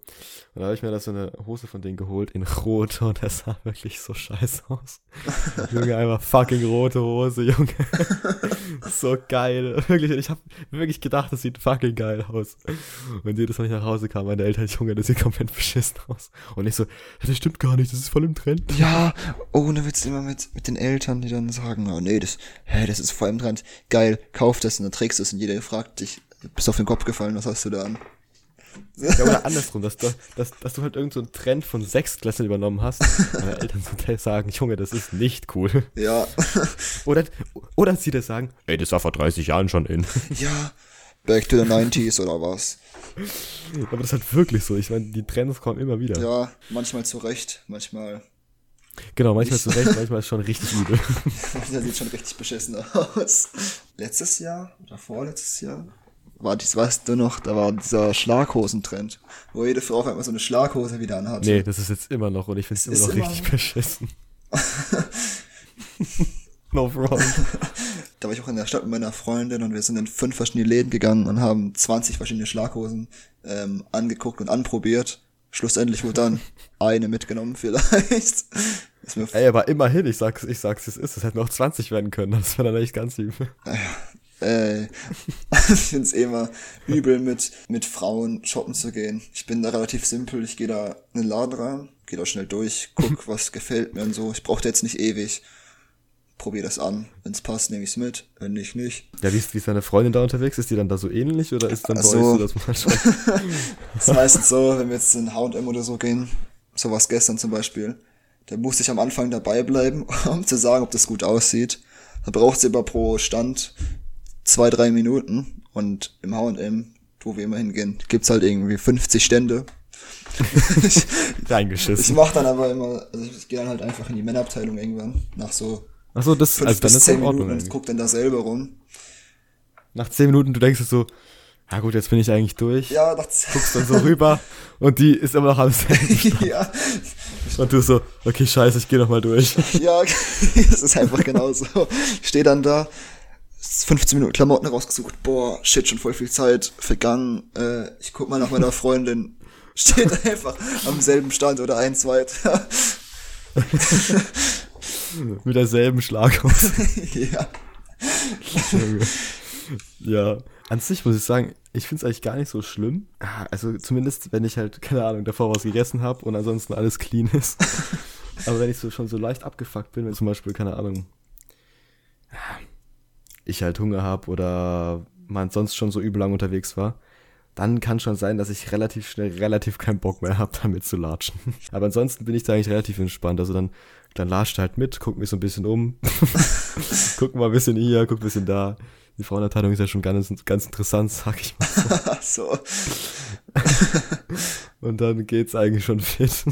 da habe ich mir da so eine Hose von denen geholt in rot und das sah wirklich so scheiße aus. Junge, einfach fucking rote Hose, Junge. So geil. Wirklich, ich habe wirklich gedacht, das sieht fucking geil aus. Und jedes Mal, ich nach Hause kam, meine Eltern, Junge, das sieht komplett beschissen aus. Und ich so, das stimmt gar nicht, das ist voll im Trend. Ja, ohne Witz immer mit, mit den Eltern, die dann sagen, oh nee, das, hä, das ist voll im Trend. Geil, kauf das und dann trägst du es und jeder fragt dich, bist auf den Kopf gefallen, was hast du da an? Ja, oder andersrum, dass du, dass, dass du halt irgendeinen so Trend von Sechstklässlern übernommen hast. Meine Eltern so sagen, Junge, das ist nicht cool. Ja. Oder, oder sie dir sagen, ey, das war vor 30 Jahren schon in. Ja, back to the 90s oder was? Aber das ist halt wirklich so. Ich meine, die Trends kommen immer wieder. Ja, manchmal zu Recht, manchmal. Genau, manchmal zu Recht, manchmal ist schon richtig übel. Der sieht schon richtig beschissen aus. Letztes Jahr oder vorletztes Jahr war dies, weißt du noch, da war dieser Schlaghosentrend, wo jede Frau auf einmal so eine Schlaghose wieder anhat. Nee, das ist jetzt immer noch und ich finde es immer noch immer richtig noch. beschissen. no wrong. Da war ich auch in der Stadt mit meiner Freundin und wir sind in fünf verschiedene Läden gegangen und haben 20 verschiedene Schlaghosen ähm, angeguckt und anprobiert. Schlussendlich wurde dann eine mitgenommen vielleicht. Ey, aber immerhin, ich sag's, ich sag's, es ist. Es hätten auch 20 werden können. Das wäre dann echt ganz übel. Äh, ich finde es immer übel, mit, mit Frauen shoppen zu gehen. Ich bin da relativ simpel. Ich gehe da in den Laden rein, gehe da schnell durch, guck, was gefällt mir und so. Ich brauche da jetzt nicht ewig. Probier das an. Wenn es passt, nehme ich's mit. Wenn nicht, nicht. Ja, wie ist, wie ist deine Freundin da unterwegs? Ist die dann da so ähnlich oder ist dann bei Also- euch so, dass man schon. Das ist meistens so, wenn wir jetzt in H&M oder so gehen, sowas gestern zum Beispiel, da musste ich am Anfang dabei bleiben, um zu sagen, ob das gut aussieht. Da braucht sie aber pro Stand zwei, drei Minuten und im H&M, wo wir immer hingehen, gibt's halt irgendwie 50 Stände. ich, ich reingeschissen. mach dann aber immer, also ich gehe dann halt einfach in die Männerabteilung irgendwann, nach so Achso, das, fünf also dann bis ist zehn in Ordnung. Minuten und guck dann da selber rum. Nach 10 Minuten, du denkst so, ja gut, jetzt bin ich eigentlich durch. Ja, nach Guckst dann so rüber und die ist immer noch am selben. ja, Und du so, okay, scheiße, ich gehe noch mal durch. Ja, es ist einfach genauso. Ich stehe dann da, 15 Minuten Klamotten rausgesucht, boah, shit, schon voll viel Zeit vergangen. Äh, ich guck mal nach meiner Freundin, steht einfach am selben Stand oder eins weiter. Mit derselben Schlaghose. ja. Ja, an sich muss ich sagen, ich finde es eigentlich gar nicht so schlimm. Ah, Also zumindest, wenn ich halt, keine Ahnung, davor was gegessen habe und ansonsten alles clean ist. Aber wenn ich so schon so leicht abgefuckt bin, wenn zum Beispiel, keine Ahnung, ich halt Hunger habe oder man sonst schon so übel lang unterwegs war, dann kann schon sein, dass ich relativ schnell relativ keinen Bock mehr habe, damit zu latschen. Aber ansonsten bin ich da eigentlich relativ entspannt. Also dann, dann latscht halt mit, guck mich so ein bisschen um, guck mal ein bisschen hier, guck ein bisschen da. Die Frauenabteilung ist ja schon ganz, ganz interessant, sag ich mal. so. Und dann geht's eigentlich schon fit.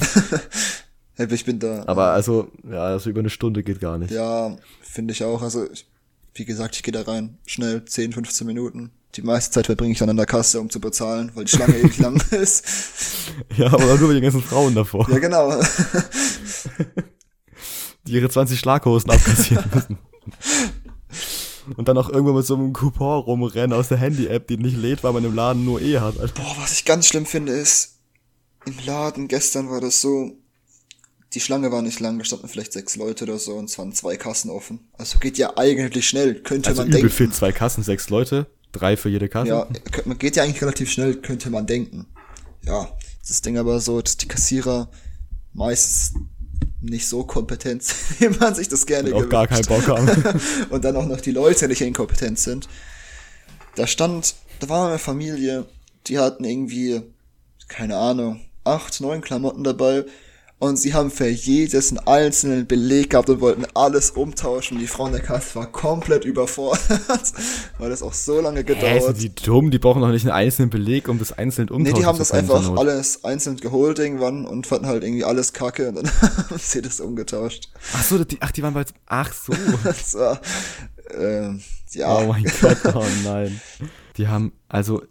Ich bin da. Aber also, ja, also über eine Stunde geht gar nicht. Ja, finde ich auch. Also, ich, wie gesagt, ich gehe da rein, schnell, 10, 15 Minuten. Die meiste Zeit verbringe ich dann an der Kasse, um zu bezahlen, weil die Schlange ewig lang ist. Ja, aber nur mit den ganzen Frauen davor, Ja, genau. die ihre 20 Schlaghosen abkassieren müssen. Und dann auch irgendwo mit so einem Coupon rumrennen aus der Handy-App, die nicht lädt, weil man im Laden nur eh hat. Alter. Boah, was ich ganz schlimm finde, ist, im Laden gestern war das so, die Schlange war nicht lang, da standen vielleicht sechs Leute oder so und es waren zwei Kassen offen. Also geht ja eigentlich schnell, könnte Also man übel denken. fit, zwei Kassen, sechs Leute, drei für jede Kasse. Ja, man geht ja eigentlich relativ schnell, könnte man denken. Ja, das Ding aber so, dass die Kassierer meist nicht so kompetent sind, wie man sich das gerne Und auch gar keinen gewünscht. Bock haben. und dann auch noch die Leute nicht inkompetent sind. Da stand, da war eine Familie, die hatten irgendwie, keine Ahnung, acht, neun Klamotten dabei und sie haben für jedes einen einzelnen Beleg gehabt und wollten alles umtauschen. Die Frau in der Kasse war komplett überfordert, weil das auch so lange Hä, gedauert. sind die dumm? Die brauchen doch nicht einen einzelnen Beleg, um das einzeln Nee, umtauschen die haben das einfach Not. alles einzeln geholt irgendwann und fanden halt irgendwie alles kacke und dann haben sie das umgetauscht. Ach so, die, ach, die waren bei, ach so. Das war, ähm, ja. Oh mein Gott, oh nein. Die haben, also,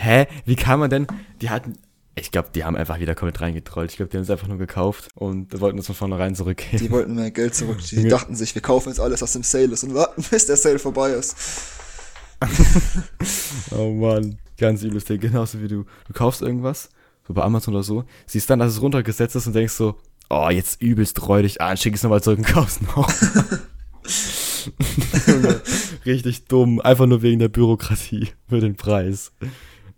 hä, wie kann man denn, die hatten, Ich glaube, die haben einfach wieder komplett reingetrollt. Ich glaube, die haben es einfach nur gekauft und wollten es von vornherein zurückgeben. Die wollten mehr Geld zurück. Die dachten sich, wir kaufen jetzt alles, was im Sale ist und warten, bis der Sale vorbei ist. oh Mann, ganz übles Ding. Genauso wie du, du kaufst irgendwas, so bei Amazon oder so, siehst dann, dass es runtergesetzt ist und denkst so, oh, jetzt übelst räudig an, schick es nochmal zurück und kaufst noch. Richtig dumm, einfach nur wegen der Bürokratie für den Preis.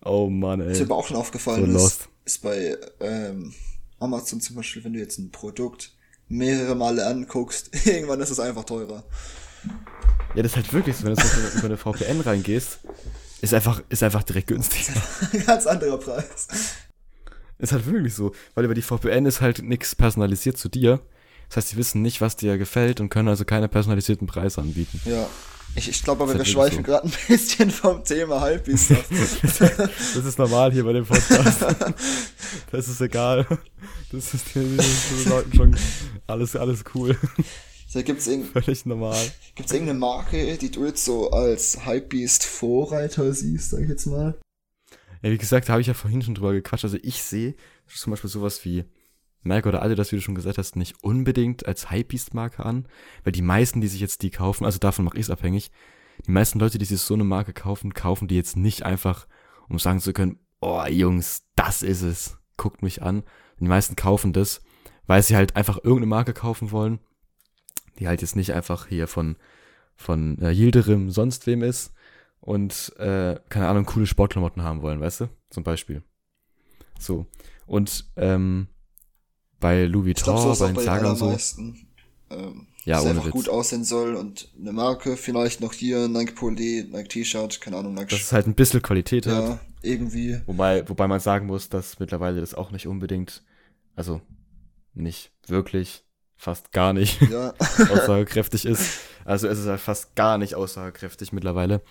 Oh Mann, ey. Was mir aber auch schon aufgefallen so ist, ist bei ähm, Amazon zum Beispiel, wenn du jetzt ein Produkt mehrere Male anguckst, irgendwann ist es einfach teurer. Ja, das ist halt wirklich so, wenn du über eine VPN reingehst, ist einfach, ist einfach direkt günstiger. Ganz anderer Preis. Ist halt wirklich so, weil über die VPN ist halt nichts personalisiert zu dir. Das heißt, die wissen nicht, was dir gefällt und können also keine personalisierten Preise anbieten. Ja. Ich, ich glaube aber, wir schweifen so. gerade ein bisschen vom Thema Hypebeast ab. das ist normal hier bei dem Podcast. Das ist egal. Das ist den Leuten schon alles, alles cool. Da gibt's Völlig normal. Gibt's irgendeine Marke, die du jetzt so als Hypebeast Vorreiter siehst, sag ich jetzt mal? Ja, wie gesagt, da habe ich ja vorhin schon drüber gequatscht. Also ich sehe zum Beispiel sowas wie Nike oder Adidas, wie du schon gesagt hast, nicht unbedingt als Hypebeast-Marke an, weil die meisten, die sich jetzt die kaufen, also davon mache ich es abhängig, die meisten Leute, die sich so eine Marke kaufen, kaufen die jetzt nicht einfach, um sagen zu können, oh Jungs, das ist es, guckt mich an. Die meisten kaufen das, weil sie halt einfach irgendeine Marke kaufen wollen, die halt jetzt nicht einfach hier von, von äh, Yildirim sonst wem ist und, äh, keine Ahnung, coole Sportklamotten haben wollen, weißt du? Zum Beispiel. So. Und, ähm, bei Louis Vuitton, glaub, so bei den und so. Ähm, ja, dass einfach Witz. gut aussehen soll und eine Marke, vielleicht noch hier, Nike Pulli, Nike T-Shirt, keine Ahnung, Nike. Dass es halt ein bisschen Qualität ja, hat. Irgendwie. Wobei, wobei man sagen muss, dass mittlerweile das auch nicht unbedingt, also nicht wirklich, fast gar nicht ja. aussagekräftig ist. Also es ist halt fast gar nicht aussagekräftig mittlerweile,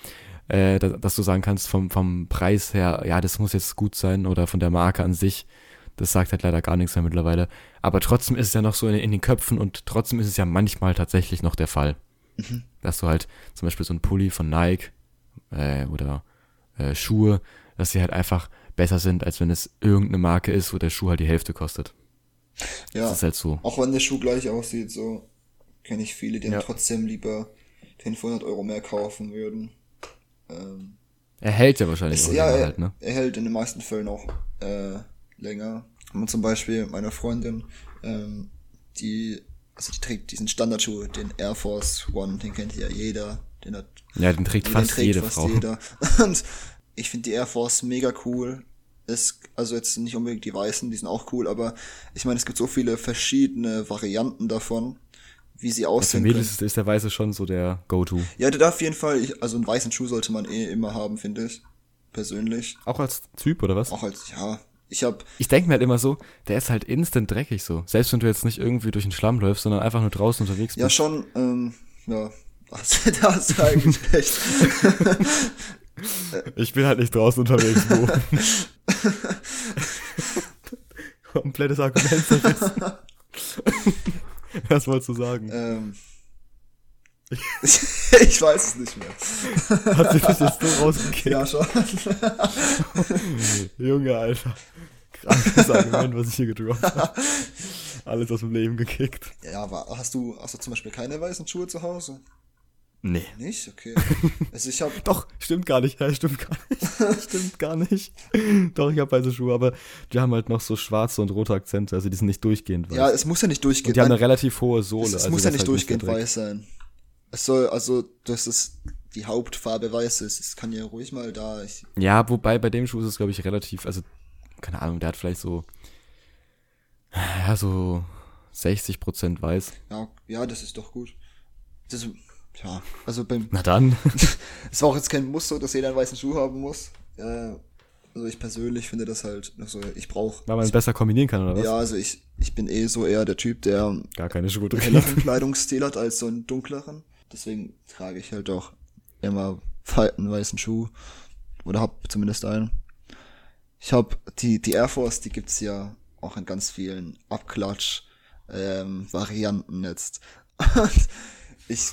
äh, dass, dass, du sagen kannst vom, vom Preis her, ja, das muss jetzt gut sein oder von der Marke an sich das sagt halt leider gar nichts mehr mittlerweile. Aber trotzdem ist es ja noch so in, in den Köpfen und trotzdem ist es ja manchmal tatsächlich noch der Fall. Mhm. Dass du halt zum Beispiel so ein Pulli von Nike äh, oder äh, Schuhe, dass sie halt einfach besser sind, als wenn es irgendeine Marke ist, wo der Schuh halt die Hälfte kostet. Ja. Das ist halt so. Auch wenn der Schuh gleich aussieht, so kenne ich viele, die ja. trotzdem lieber 500 Euro mehr kaufen würden. Ähm, er hält ja wahrscheinlich auch ja, er, halt, ne? Er hält in den meisten Fällen auch äh, länger. Und zum Beispiel meine Freundin, ähm, die, also die trägt diesen Standardschuh, den Air Force One, den kennt ja jeder. Den hat, ja, den trägt den fast trägt jede fast Frau. Jeder. Und ich finde die Air Force mega cool. Ist, also jetzt nicht unbedingt die weißen, die sind auch cool, aber ich meine, es gibt so viele verschiedene Varianten davon, wie sie aussehen. Also für Mädels ist, der weiße schon so der Go-To. Ja, der darf auf jeden Fall, ich, also einen weißen Schuh sollte man eh immer haben, finde ich. Persönlich. Auch als Typ, oder was? Auch als, ja, ich hab. Ich denke mir halt immer so, der ist halt instant dreckig so. Selbst wenn du jetzt nicht irgendwie durch den Schlamm läufst, sondern einfach nur draußen unterwegs bist. Ja, schon, ähm, ja. da hast du eigentlich recht. ich bin halt nicht draußen unterwegs, Bo. Komplettes Argument. Was wolltest du sagen? Ähm. Ich weiß es nicht mehr. Hat sich das jetzt so rausgekickt? Ja, schon. Junge, Alter. Krankes Argument, was ich hier gedroppt habe. Alles aus dem Leben gekickt. Ja, aber hast du, hast du zum Beispiel keine weißen Schuhe zu Hause? Nee. Nicht? Okay. Also ich hab Doch, stimmt gar nicht. Ja, stimmt gar nicht. stimmt gar nicht. Doch, ich habe weiße Schuhe, aber die haben halt noch so schwarze und rote Akzente. Also die sind nicht durchgehend weiß. Ja, es muss ja nicht durchgehend. Und die haben eine relativ hohe Sohle. Es, es also muss ja nicht halt durchgehend nicht weiß sein. Es soll, also, dass es die Hauptfarbe weiß ist. Es kann ja ruhig mal da. Ich ja, wobei bei dem Schuh ist es, glaube ich, relativ, also keine Ahnung, der hat vielleicht so, ja, so 60 Prozent weiß. Ja, ja, das ist doch gut. Das, ja, also beim. Na dann. es war auch jetzt kein Muster, dass jeder einen weißen Schuh haben muss. Äh, also ich persönlich finde das halt noch so, ich brauche. Weil man es besser kombinieren kann, oder was? Ja, also ich, ich bin eh so eher der Typ, der gar keine Schuhe trägt. helleren Kleidungsstil hat als so einen dunkleren. Deswegen trage ich halt auch immer einen weißen Schuh. Oder hab zumindest einen. Ich habe die, die Air Force, die gibt's ja auch in ganz vielen Abklatsch ähm, Varianten jetzt. Und ich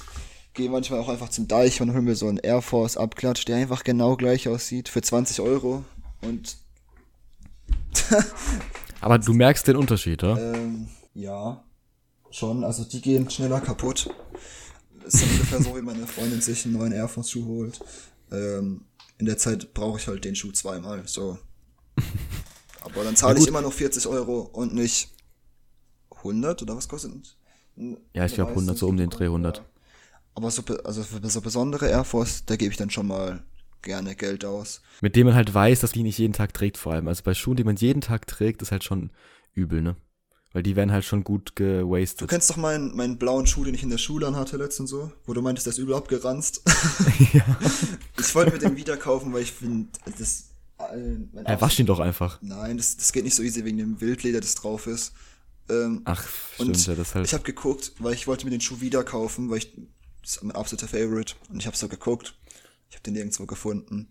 gehe manchmal auch einfach zum Deich und hol mir so einen Air Force Abklatsch, der einfach genau gleich aussieht, für 20 Euro. Und Aber du merkst den Unterschied, oder? Ähm, ja, schon. Also die gehen schneller kaputt. Ist dann ungefähr so, wie meine Freundin sich einen neuen Air Force Schuh holt. Ähm, in der Zeit brauche ich halt den Schuh zweimal. So. Aber dann zahle ich immer noch 40 Euro und nicht 100 oder was kostet ein- Ja, ich glaub, 100, so um den Dreh 100. Ja. Aber so, also für so besondere Air Force, da gebe ich dann schon mal gerne Geld aus. Mit dem man halt weiß, dass die nicht jeden Tag trägt, vor allem. Also bei Schuhen, die man jeden Tag trägt, ist halt schon übel, ne? Weil die werden halt schon gut Du gewastet. kennst doch meinen, meinen blauen Schuh, den ich in der Schule anhatte letztens so, wo du meintest, der ist übel abgeranzt. ja. Ich wollte mir den wieder kaufen, weil ich finde, das. äh, Er wasch ihn doch einfach. Nein, das, das geht nicht so easy wegen dem Wildleder, das drauf ist. Ähm, Ach, stimmt, und ja, das halt. ich habe geguckt, weil ich wollte mir den Schuh wieder kaufen, weil ich das ist mein absoluter Favorite und ich habe so geguckt. Ich habe den nirgendwo gefunden.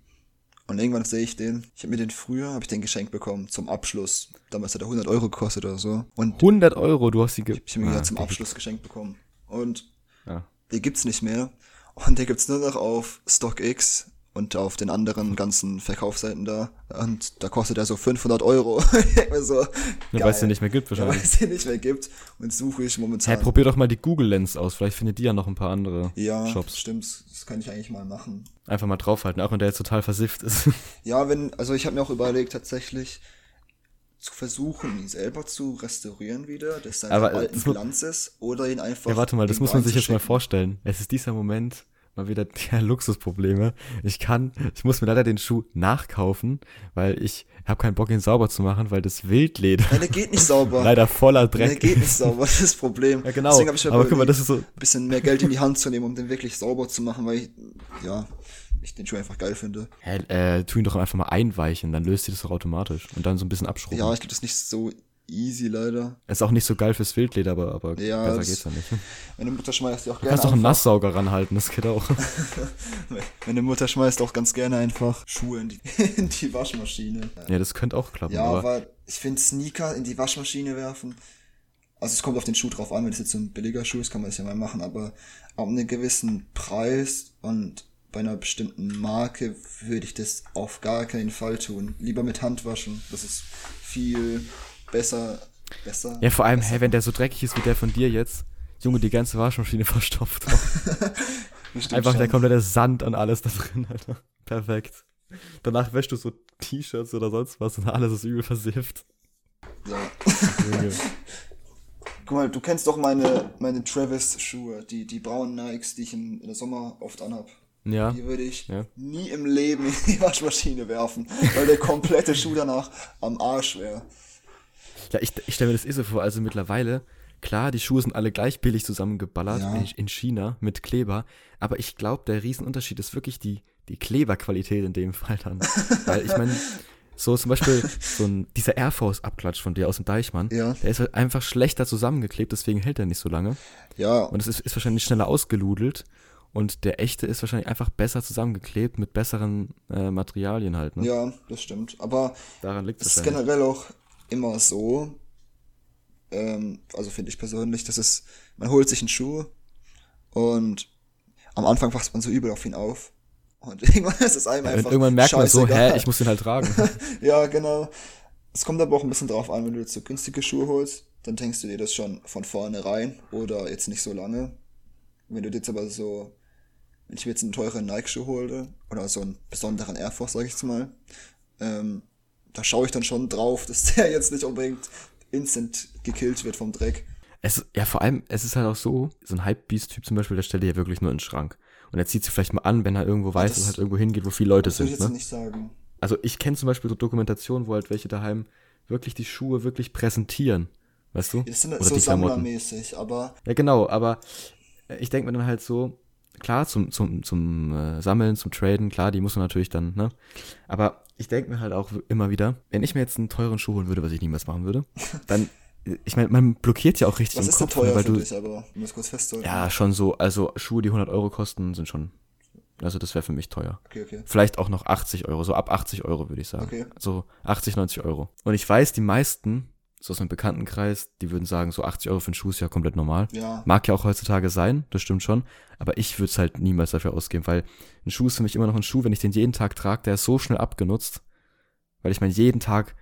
Und irgendwann sehe ich den. Ich habe mir den früher, habe ich den geschenkt bekommen zum Abschluss. Damals hat er 100 Euro gekostet oder so. Und 100 Euro, du hast sie ge ich habe ihn Ah, zum die- Abschluss geschenkt bekommen. Und Ja. den gibt's nicht mehr. Und der gibt's nur noch auf StockX und auf den anderen ganzen Verkaufsseiten da. Und da kostet er so 500 Euro. so, Ja, weil es den nicht mehr gibt Ja, wahrscheinlich. weil es den nicht mehr gibt. Und suche ich momentan. Hey, probier doch mal die Google Lens aus. Vielleicht findet die ja noch ein paar andere ja, Shops. stimmt. Das kann ich eigentlich mal machen. Einfach mal draufhalten, auch wenn der jetzt total versifft ist. Ja, wenn, also ich habe mir auch überlegt, tatsächlich zu versuchen, ihn selber zu restaurieren wieder, dass sein Aber, alten Glanz ist, oder ihn einfach. ja, warte mal, das muss man sich jetzt mal vorstellen. Es ist dieser Moment, mal wieder die Luxusprobleme. Ich kann, ich muss mir leider den Schuh nachkaufen, weil ich habe keinen Bock, ihn sauber zu machen, weil das Wildleder Nein, der geht nicht sauber. leider voller Der Dreck geht nicht sauber, das ist das Problem. Ja, genau. Deswegen hab ich mir Aber guck mal, das ist so, ein bisschen mehr Geld in die Hand zu nehmen, um den wirklich sauber zu machen, weil ich, ja, ich den Schuh einfach geil finde. Hä, äh, tu ihn doch einfach mal einweichen, dann löst sich das doch automatisch. Und dann so ein bisschen abschrubben. Ja, ich glaube, das ist nicht so easy, leider. Ist auch nicht so geil fürs Wildleder, aber, aber Ja, besser das- geht's ja nicht. Meine Mutter schmeißt ja auch Du gerne kannst doch einen Nasssauger ranhalten, das geht auch. meine Mutter schmeißt auch ganz gerne einfach Schuhe in die, in die Waschmaschine. Ja, das könnte auch klappen, Ja, aber aber ich finde Sneaker in die Waschmaschine werfen. Also es kommt auf den Schuh drauf an, wenn es jetzt so ein billiger Schuh ist, kann man das ja mal machen, aber ab einem gewissen Preis und bei einer bestimmten Marke würde ich das auf gar keinen Fall tun. Lieber mit Hand waschen. Das ist viel besser. Besser. ja, vor allem, hey, wenn der so dreckig ist wie der von dir jetzt, Junge, die ganze Waschmaschine verstopft. Einfach der schon. komplette Sand und alles da drin, Alter. Perfekt. Danach wäschst du so T-Shirts oder sonst was und alles ist übel versifft. Ja. Guck mal, du kennst doch meine, meine Travis-Schuhe, die, die braunen Nikes, die ich im, in der Sommer oft anhab. Ja, Die würde ich Ja. nie im Leben in die Waschmaschine werfen, weil der komplette Schuh danach am Arsch wäre. Ja ich, ich stelle mir das eh so vor, also mittlerweile, klar, die Schuhe sind alle gleich billig zusammengeballert Ja. in, in China mit Kleber, aber ich glaube, der Riesenunterschied ist wirklich die, die Kleberqualität in dem Fall dann. Weil ich meine, so zum Beispiel so ein, dieser Air Force Abklatsch von dir aus dem Deichmann, Ja. der ist halt einfach schlechter zusammengeklebt, deswegen hält er nicht so lange. Ja, Und es ist, ist wahrscheinlich schneller ausgeludelt. Und der echte ist wahrscheinlich einfach besser zusammengeklebt mit besseren äh, Materialien halt. Ne? ja, das stimmt. Aber Daran liegt es ist generell auch immer so, ähm, also finde ich persönlich, dass es, man holt sich einen Schuh und am Anfang passt man so übel auf ihn auf. Und irgendwann ist es einem Ja, und einfach irgendwann merkt man so, hä, ich muss den halt tragen. Ja, genau. Es kommt aber auch ein bisschen drauf an, wenn du jetzt so günstige Schuhe holst, dann denkst du dir das schon von vornherein oder jetzt nicht so lange. Wenn du dir jetzt aber so, wenn ich mir jetzt einen teuren Nike-Schuh hole oder so einen besonderen Air Force, sag ich jetzt mal, ähm, da schaue ich dann schon drauf, dass der jetzt nicht unbedingt instant gekillt wird vom Dreck. es, ja, vor allem, es ist halt auch so, so ein Hype-Beast-Typ zum Beispiel, der stellt ja wirklich nur in den Schrank. Und er zieht sie vielleicht mal an, wenn er irgendwo weiß, das- dass er halt irgendwo hingeht, wo viele Leute Das würde ich sind. jetzt Ne? nicht sagen. Also ich kenne zum Beispiel so Dokumentationen, wo halt welche daheim wirklich die Schuhe wirklich präsentieren. Weißt du? Das sind Oder so sammlermäßig, aber Ja, genau, aber ich denke mir dann halt so, klar, zum, zum, zum äh, Sammeln, zum Traden, klar, die muss man natürlich dann, ne? Aber ich denke mir halt auch immer wieder, wenn ich mir jetzt einen teuren Schuh holen würde, was ich niemals machen würde, dann, ich meine, man blockiert ja auch richtig was im ist Kopf, ne, teuer weil du, dich, aber ich muss kurz festhalten. ja, schon so, also Schuhe, die 100 Euro kosten, sind schon, also das wäre für mich teuer. Okay, okay. Vielleicht auch noch 80 Euro, so ab 80 Euro würde ich sagen. Okay. So 80, 90 Euro. Und ich weiß, die meisten, so aus meinem Bekanntenkreis, die würden sagen, so 80 Euro für einen Schuh ist ja komplett normal. Ja, Mag ja auch heutzutage sein, das stimmt schon. Aber ich würde es halt niemals dafür ausgeben, weil ein Schuh ist für mich immer noch ein Schuh, wenn ich den jeden Tag trage, der ist so schnell abgenutzt. Weil ich meine, jeden Tag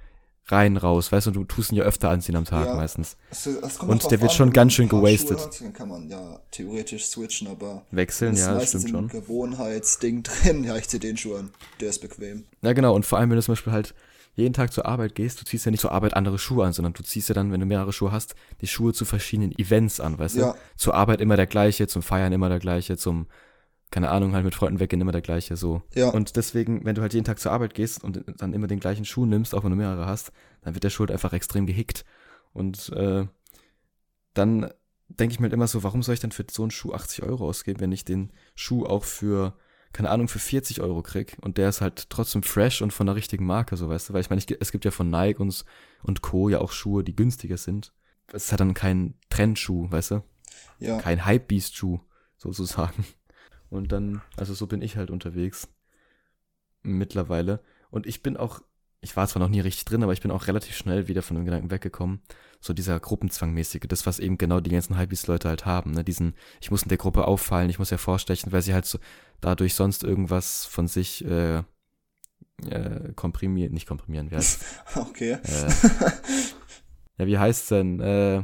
rein, raus, weißt du, du tust ihn ja öfter anziehen am Tag Ja. meistens. Es, es Und der wird an, schon ganz schön gewastet. Schuhe kann man ja theoretisch switchen, aber Wechseln, ja, das stimmt im schon. Gewohnheitsding drin. Ja, ich zieh den Schuh an. Der ist bequem. Ja, genau, und vor allem, wenn du zum Beispiel halt jeden Tag zur Arbeit gehst, du ziehst ja nicht zur Arbeit andere Schuhe an, sondern du ziehst ja dann, wenn du mehrere Schuhe hast, die Schuhe zu verschiedenen Events an, weißt Ja. du? Zur Arbeit immer der gleiche, zum Feiern immer der gleiche, zum, keine Ahnung, halt mit Freunden weggehen immer der gleiche, so. Ja. Und deswegen, wenn du halt jeden Tag zur Arbeit gehst und dann immer den gleichen Schuh nimmst, auch wenn du mehrere hast, dann wird der Schuh halt einfach extrem gehickt. Und äh, dann denke ich mir halt immer so, warum soll ich dann für so einen Schuh 80 Euro ausgeben, wenn ich den Schuh auch für, keine Ahnung, für 40 Euro krieg und der ist halt trotzdem fresh und von der richtigen Marke, so weißt du, weil ich meine, ich, es gibt ja von Nike und, und Co. ja auch Schuhe, die günstiger sind. Es ist halt dann kein Trendschuh, weißt du? Ja. kein Hypebeast-Schuh, sozusagen. Und dann, also so bin ich halt unterwegs. Mittlerweile. Und ich bin auch, ich war zwar noch nie richtig drin, aber ich bin auch relativ schnell wieder von dem Gedanken weggekommen. So dieser Gruppenzwangmäßige, das, was eben genau die ganzen Hypebeast-Leute halt haben, ne? Diesen, ich muss in der Gruppe auffallen, ich muss hervorstechen, weil sie halt so dadurch sonst irgendwas von sich äh, äh, komprimieren, nicht komprimieren, heißt Okay. äh, ja, wie heißt's denn? Äh,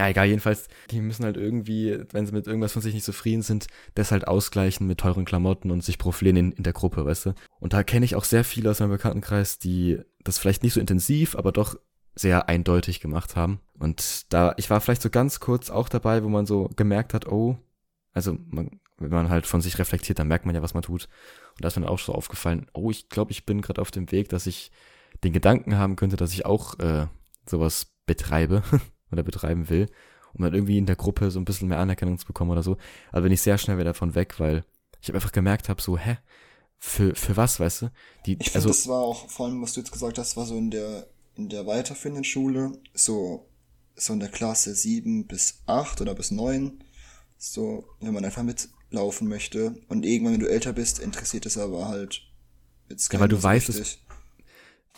ja, egal, jedenfalls, die müssen halt irgendwie, wenn sie mit irgendwas von sich nicht zufrieden sind, das halt ausgleichen mit teuren Klamotten und sich profilieren in, in der Gruppe, weißt du? Und da kenne ich auch sehr viele aus meinem Bekanntenkreis, die das vielleicht nicht so intensiv, aber doch sehr eindeutig gemacht haben. Und da, ich war vielleicht so ganz kurz auch dabei, wo man so gemerkt hat, oh, also man, wenn man halt von sich reflektiert, dann merkt man ja, was man tut. Und da ist mir dann auch so aufgefallen, oh, ich glaube, ich bin gerade auf dem Weg, dass ich den Gedanken haben könnte, dass ich auch äh, sowas betreibe oder betreiben will, um dann irgendwie in der Gruppe so ein bisschen mehr Anerkennung zu bekommen oder so. Aber bin ich sehr schnell wieder davon weg, weil ich einfach gemerkt habe, so, hä, für, für was, weißt du? Die, Ich finde, also, das war auch, vor allem, was du jetzt gesagt hast, war so in der, in der weiterführenden Schule, so, so in der Klasse 7 bis 8 oder bis 9, so, wenn man einfach mitlaufen möchte. Und irgendwann, wenn du älter bist, interessiert es aber halt jetzt Ja, weil du weißt, es-.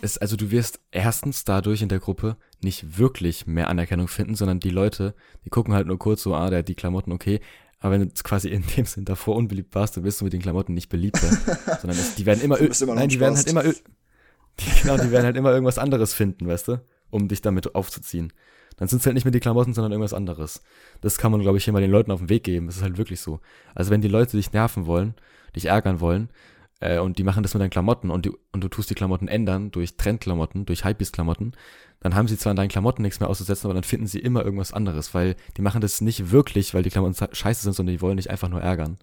Es, also du wirst erstens dadurch in der Gruppe nicht wirklich mehr Anerkennung finden, sondern die Leute, die gucken halt nur kurz so, ah, der hat die Klamotten, okay. Aber wenn du quasi in dem Sinn davor unbeliebt warst, dann bist du mit den Klamotten nicht beliebter. sondern es, die werden immer, immer nein, ein die werden halt immer, die, genau, die werden halt immer irgendwas anderes finden, weißt du, um dich damit aufzuziehen. Dann sind es halt nicht mehr die Klamotten, sondern irgendwas anderes. Das kann man, glaube ich, hier mal den Leuten auf den Weg geben. Das ist halt wirklich so. Also wenn die Leute dich nerven wollen, dich ärgern wollen, äh, und die machen das mit deinen Klamotten und, die, und du tust die Klamotten ändern durch Trendklamotten, durch Hypebeast-Klamotten, dann haben sie zwar an deinen Klamotten nichts mehr auszusetzen, aber dann finden sie immer irgendwas anderes, weil die machen das nicht wirklich, weil die Klamotten scheiße sind, sondern die wollen dich einfach nur ärgern.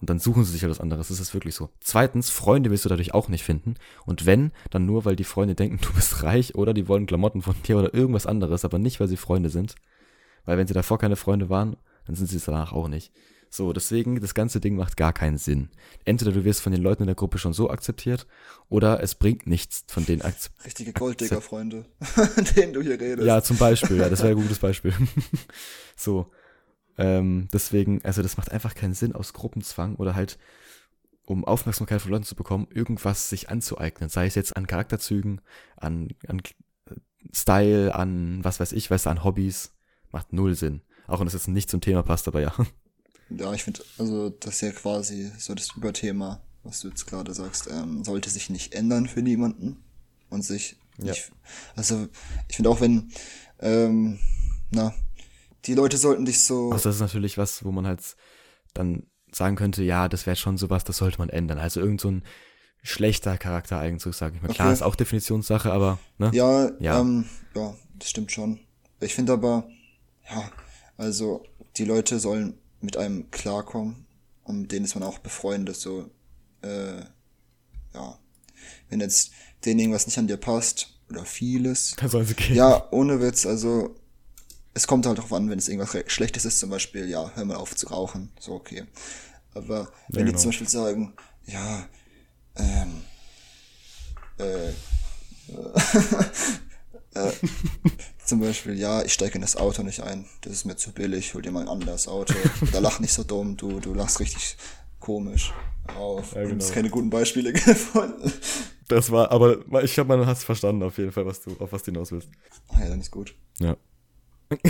Und dann suchen sie sich halt was anderes. Das ist wirklich so. Zweitens, Freunde willst du dadurch auch nicht finden. Und wenn, dann nur, weil die Freunde denken, du bist reich oder die wollen Klamotten von dir oder irgendwas anderes, aber nicht, weil sie Freunde sind. Weil wenn sie davor keine Freunde waren, dann sind sie es danach auch nicht. So, deswegen, das ganze Ding macht gar keinen Sinn. Entweder du wirst von den Leuten in der Gruppe schon so akzeptiert, oder es bringt nichts von denen akzeptiert. Richtige Golddigger-Freunde, denen du hier redest. Ja, zum Beispiel, ja, das wäre ein gutes Beispiel. so, ähm, deswegen, also das macht einfach keinen Sinn aus Gruppenzwang oder halt, um Aufmerksamkeit von Leuten zu bekommen, irgendwas sich anzueignen. Sei es jetzt an Charakterzügen, an, an äh, Style, an was weiß ich, weißt du, an Hobbys. Macht null Sinn. Auch wenn das jetzt nicht zum Thema passt, aber ja. Ja, ich finde, also das ist ja quasi so das Überthema, was du jetzt gerade sagst, ähm, sollte sich nicht ändern für niemanden und sich Ja. nicht, also ich finde auch wenn, ähm, na, die Leute sollten dich so, Also das ist natürlich was, wo man halt dann sagen könnte, ja, das wäre schon sowas, das sollte man ändern. Also irgend so ein schlechter Charaktereigenzug, sage ich mal. Klar, Okay. ist auch Definitionssache, aber, ne? ja, Ja. Ähm, ja, das stimmt schon. Ich finde aber, ja, also die Leute sollen mit einem klarkommen und mit denen ist man auch befreundet, so, äh, ja, wenn jetzt denen irgendwas nicht an dir passt oder vieles, Da sollen sie gehen. Ja, ohne Witz, also es kommt halt drauf an, wenn es irgendwas Schlechtes ist, zum Beispiel, ja, hör mal auf zu rauchen, so okay. Aber wenn die genau. zum Beispiel sagen, ja, ähm, äh, äh, zum Beispiel, ja, ich steige in das Auto nicht ein, das ist mir zu billig, hol dir mal ein anderes Auto. Oder lach nicht so dumm, du, du lachst richtig komisch auf. Ja, genau. es keine guten Beispiele gefunden. Das war, aber ich glaube, man hat es verstanden auf jeden Fall, was du, auf was du hinaus willst. Ah ja, dann ist gut. Ja.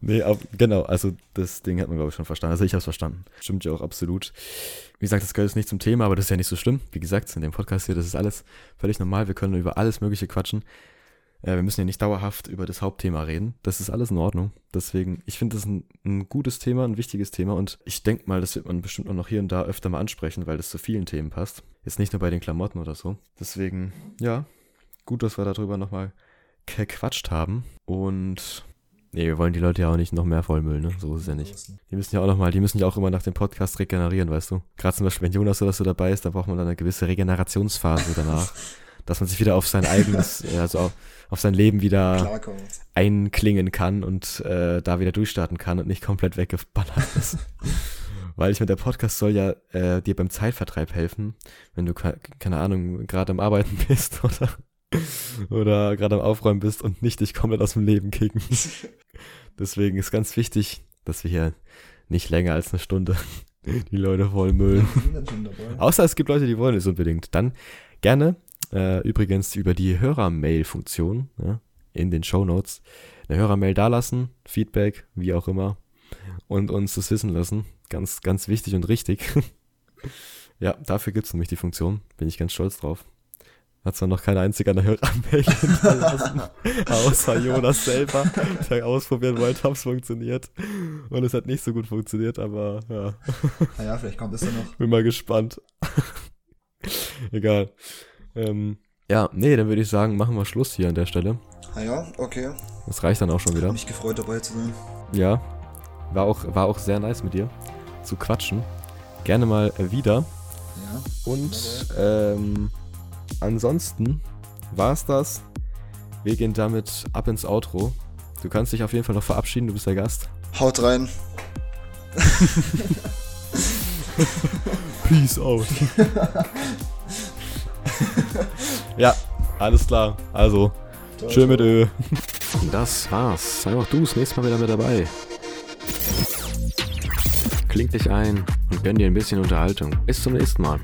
nee, ab, genau, also das Ding hat man, glaube ich, schon verstanden. Also ich habe es verstanden. Stimmt ja auch absolut. Wie gesagt, das gehört jetzt nicht zum Thema, aber das ist ja nicht so schlimm. Wie gesagt, in dem Podcast hier, das ist alles völlig normal. Wir können über alles Mögliche quatschen. Äh, wir müssen ja nicht dauerhaft über das Hauptthema reden. Das ist alles in Ordnung. Deswegen, ich finde das ein, ein, gutes Thema, ein wichtiges Thema und ich denke mal, das wird man bestimmt auch noch hier und da öfter mal ansprechen, weil das zu vielen Themen passt. Jetzt nicht nur bei den Klamotten oder so. Deswegen, ja, gut, dass wir darüber nochmal gequatscht haben und Nee, wir wollen die Leute ja auch nicht noch mehr vollmüllen, ne? So ist es ja nicht. Die müssen ja auch nochmal, die müssen ja auch immer nach dem Podcast regenerieren, weißt du? Gerade zum Beispiel, wenn Jonas oder so dabei ist, da braucht man dann eine gewisse Regenerationsphase danach. dass man sich wieder auf sein eigenes, also auf, auf sein Leben wieder Klarkommt. einklingen kann und äh, da wieder durchstarten kann und nicht komplett weggeballert ist. Weil ich meine, der Podcast soll ja äh, dir beim Zeitvertreib helfen, wenn du, keine Ahnung, gerade am Arbeiten bist oder, oder gerade am Aufräumen bist und nicht dich komplett aus dem Leben kicken. Deswegen ist ganz wichtig, dass wir hier nicht länger als eine Stunde die Leute vollmüllen. Außer es gibt Leute, die wollen es unbedingt. Dann gerne äh, übrigens über die Hörermail-Funktion ja, in den Show Notes eine Hörermail dalassen, Feedback, wie auch immer, und uns das wissen lassen. Ganz, ganz wichtig und richtig. ja, dafür gibt es nämlich die Funktion. Bin ich ganz stolz drauf. Hat zwar noch keine einzige eine Hörermail hinterlassen, außer Jonas selber, der ausprobieren wollte, ob es funktioniert. Und es hat nicht so gut funktioniert, aber ja. Naja, vielleicht kommt es ja noch. Bin mal gespannt. Egal. Ähm, ja, nee, dann würde ich sagen, machen wir Schluss hier an der Stelle. Ah ja, okay. Das reicht dann auch schon wieder. Hab mich gefreut, dabei zu sein. Ja, war auch, war auch sehr nice mit dir zu quatschen. Gerne mal wieder. Ja. Und ähm, ansonsten war es das. Wir gehen damit ab ins Outro. Du kannst dich auf jeden Fall noch verabschieden, du bist der Gast. Haut rein. Peace out. ja, alles klar. Also, tschö mit Ö. Das war's. Sei auch du das nächste Mal wieder mit dabei. Kling dich ein und gönn dir ein bisschen Unterhaltung. Bis zum nächsten Mal.